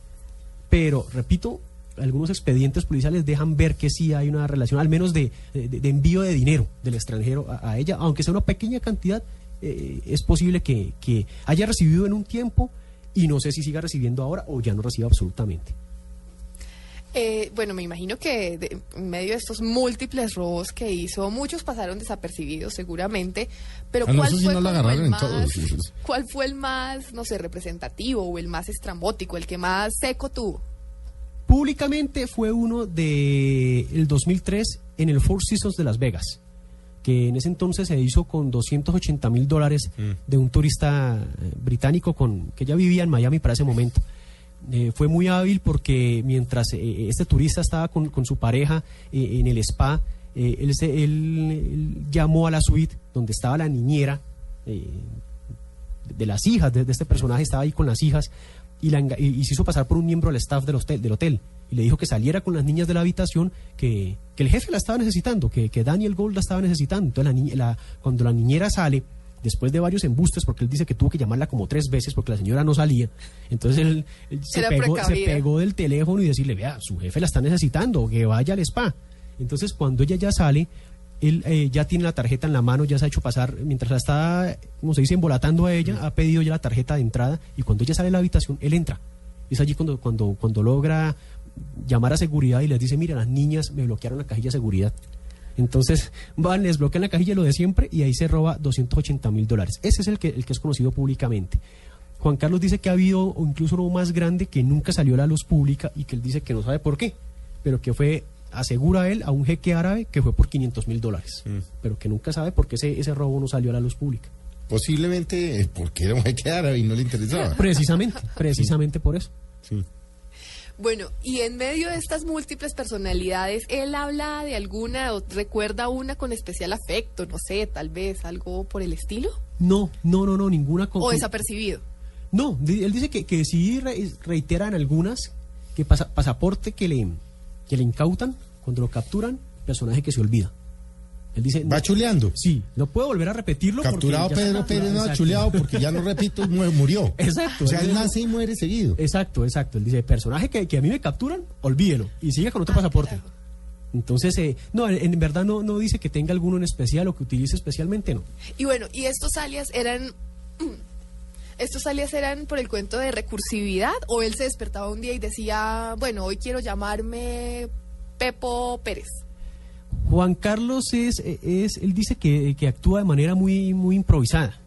pero repito algunos expedientes policiales dejan ver que sí hay una relación al menos de, de- de envío de dinero del extranjero a, a ella aunque sea una pequeña cantidad eh, es posible que, que haya recibido en un tiempo y no sé si siga recibiendo ahora o ya no reciba absolutamente Eh, bueno, me imagino que de- en medio de estos múltiples robos que hizo, muchos pasaron desapercibidos seguramente, pero Ah, ¿cuál fue no el más, cuál fue el más, no sé, representativo o el más estrambótico, el que más seco tuvo? Públicamente fue uno de el 2003 en el Four Seasons de Las Vegas, que en ese entonces se hizo con 280 mil dólares de un turista eh, británico con, que ya vivía en Miami para ese momento. Eh, fue muy hábil porque mientras eh, este turista estaba con, con su pareja eh, en el spa, él, se- él- él llamó a la suite donde estaba la niñera de las hijas de, de este personaje, estaba ahí con las hijas y, la enga- y- y se hizo pasar por un miembro del staff del hotel, del hotel y le dijo que saliera con las niñas de la habitación, que, que el jefe la estaba necesitando, que, que Daniel Gold la estaba necesitando. Entonces, la niña- la- cuando la niñera sale, después de varios embustes, porque él dice que tuvo que llamarla como tres veces porque la señora no salía, entonces él, él se, pegó, se pegó del teléfono y decirle, vea, su jefe la está necesitando, que vaya al spa. Entonces, cuando ella ya sale, él eh, ya tiene la tarjeta en la mano, ya se ha hecho pasar, mientras la está, como se dice, embolatando a ella, ha pedido ya la tarjeta de entrada y cuando ella sale de la habitación, él entra. Es allí cuando, cuando, cuando logra llamar a seguridad y les dice, mira, las niñas me bloquearon la cajilla de seguridad. Entonces van, les bloquean la cajilla lo de siempre y ahí se roba 280 mil dólares. Ese es el que, el que es conocido públicamente. Juan Carlos dice que ha habido o incluso uno más grande que nunca salió a la luz pública y que él dice que no sabe por qué, pero que fue, asegura él, a un jeque árabe que fue por 500 mil dólares, pero que nunca sabe por qué ese, ese robo no salió a la luz pública. Posiblemente eh, porque era un jeque árabe y no le interesaba. <laughs> Precisamente, precisamente por eso. Sí. Bueno, y en medio de estas múltiples personalidades, él habla de alguna o recuerda una con especial afecto, no sé, tal vez algo por el estilo, No, no, no, no, ninguna... con- o desapercibido. No, él dice que, que sí re- reiteran algunas que pasa- pasaporte que le, que le incautan cuando lo capturan, personaje que se olvida. Él dice... Va no, chuleando. Sí, no puedo volver a repetirlo. porque Capturado Pedro. Pérez, no, Exacto. chuleado porque ya no repito, mu- murió. <laughs> Exacto. O sea, él Él- nace y muere seguido. Exacto, exacto. Él dice, personaje que, que a mí me capturan, olvídelo. Y sigue con otro pasaporte. Entonces, eh, no, en, en verdad no, no dice que tenga alguno en especial o que utilice especialmente, no. Y bueno, y estos alias eran... ¿Estos alias eran por el cuento de recursividad o él se despertaba un día y decía, bueno, hoy quiero llamarme Pepo Pérez? Juan Carlos es, es él dice que, que actúa de manera muy, muy improvisada.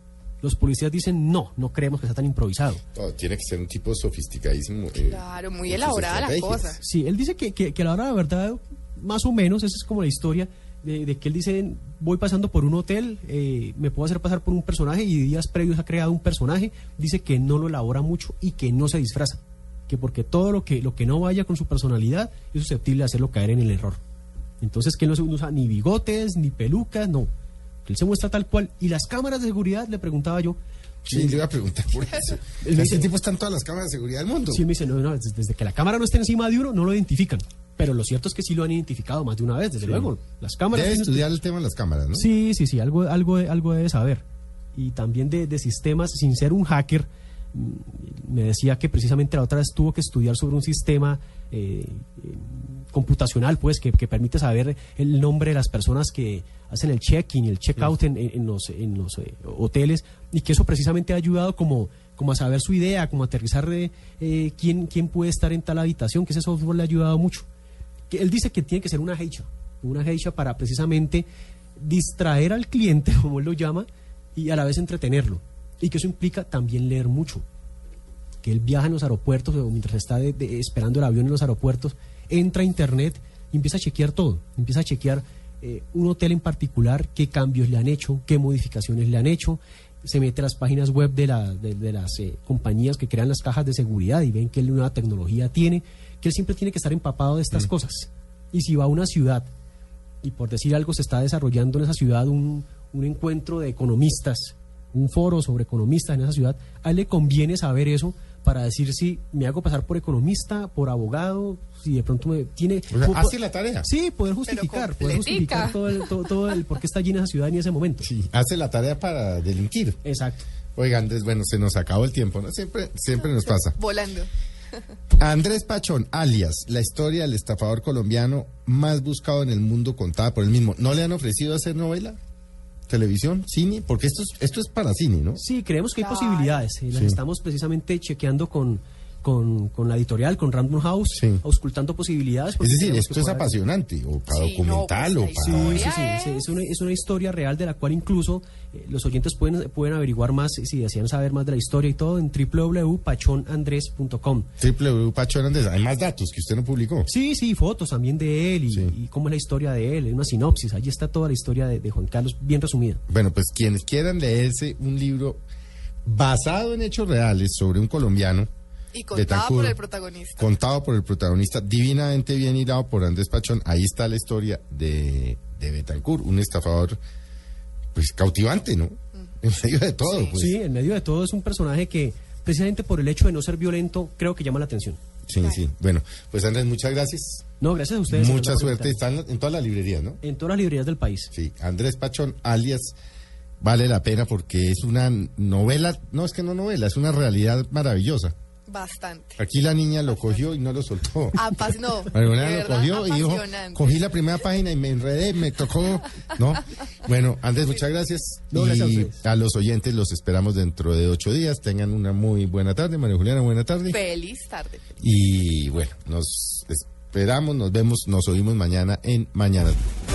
Los policías dicen, no, no creemos que sea tan improvisado. Tiene que ser un tipo sofisticadísimo. eh, Claro, muy elaborada la cosa. Sí, él dice que, que, que a la hora de la verdad, más o menos, esa es como la historia de, de que él dice, voy pasando por un hotel, eh, me puedo hacer pasar por un personaje y días previos ha creado un personaje, dice que no lo elabora mucho y que no se disfraza, que porque todo lo que, lo que no vaya con su personalidad es susceptible de hacerlo caer en el error. Entonces que él no se usa ni bigotes, ni pelucas, no. Él se muestra tal cual. Y las cámaras de seguridad, le preguntaba yo, Sí, le iba a preguntar por eso. <laughs> Ese tipo está en todas las cámaras de seguridad del mundo. Sí, me dice, no, no, desde que la cámara no esté encima de uno, no lo identifican. Pero lo cierto es que sí lo han identificado más de una vez, desde luego. Las cámaras... Debe tienen- estudiar el tema de las cámaras, ¿no? Sí, sí, sí, algo, algo, algo debe saber. Y también de, de sistemas, sin ser un hacker, mm, me decía que precisamente la otra vez tuvo que estudiar sobre un sistema eh, eh, computacional, pues, que, que permite saber el nombre de las personas que hacen el check-in y el check-out en, en- en los, en los eh, hoteles, y que eso precisamente ha ayudado como, como a saber su idea, como a aterrizar eh, eh, quién, quién puede estar en tal habitación, que ese software le ha ayudado mucho. Él dice que tiene que ser una geisha, una geisha para precisamente distraer al cliente, <laughs> como él lo llama, y a la vez entretenerlo. Y que eso implica también leer mucho. Que él viaja en los aeropuertos o mientras está de- esperando el avión en los aeropuertos, entra a internet y empieza a chequear todo. Empieza a chequear eh, un hotel en particular, qué cambios le han hecho, qué modificaciones le han hecho. Se mete a las páginas web de las eh, compañías que crean las cajas de seguridad y ven qué nueva tecnología tiene, que él siempre tiene que estar empapado de estas cosas. Y si va a una ciudad y por decir algo se está desarrollando en esa ciudad un, un encuentro de economistas, un foro sobre economistas en esa ciudad, a él le conviene saber eso para decir si me hago pasar por economista, por abogado, si de pronto me tiene... O sea, hace la tarea. Sí, poder justificar, poder justificar todo el, todo, todo el por qué está allí en esa ciudad en ese momento. Sí, hace la tarea para delinquir. Exacto. Oiga, Andrés, bueno, se nos acabó el tiempo, ¿no? Siempre, siempre nos pasa. Volando. Andrés Pachón, alias, la historia del estafador colombiano más buscado en el mundo contada por él mismo. ¿No le han ofrecido hacer novela? ¿Televisión? ¿Cine? Porque esto es, esto es para cine, ¿no? Sí, creemos que hay posibilidades. y las Sí. estamos precisamente chequeando con, con, con la editorial, con Random House, Sí. auscultando posibilidades. Es decir, esto es apasionante, o para Sí, documental, no, o pues, para... Sí, sí, sí, sí, es- una, es una historia real de la cual incluso eh, los oyentes pueden, pueden averiguar más si desean saber más de la historia y todo en www.pachonandres.com. Pachón Andrés, hay más datos que usted no publicó. Sí, sí, fotos también de él y, Sí. y cómo es la historia de él, una sinopsis, allí está toda la historia de, de Juan Carlos bien resumida. Bueno, pues quienes quieran leerse un libro basado en hechos reales sobre un colombiano, Y Betancourt, por el protagonista. contado por el protagonista, divinamente bien hilado por Andrés Pachón, ahí está la historia de, de Betancourt, un estafador, pues cautivante, ¿no? En medio de todo, pues. Sí, en medio de todo es un personaje que precisamente por el hecho de no ser violento creo que llama la atención. Sí, sí. Bueno, pues Andrés, muchas gracias. No, gracias a ustedes. Mucha suerte. invitar. Está en, en todas las librerías, ¿no? En todas las librerías del país. Sí, Andrés Pachón, alias, vale la pena porque es una novela, no es que no novela, es una realidad maravillosa. Bastante. Aquí la niña lo cogió y no lo soltó. Apas- no, <laughs> María de lo cogió y dijo, cogí la primera página y me enredé, me tocó, ¿no? Bueno, Andrés, muchas gracias. No, gracias a y ustedes. a los oyentes los esperamos dentro de ocho días. Tengan una muy buena tarde. María Juliana, buena tarde. Feliz tarde. Y bueno, nos esperamos, nos vemos, nos oímos mañana en Mañana. Blue.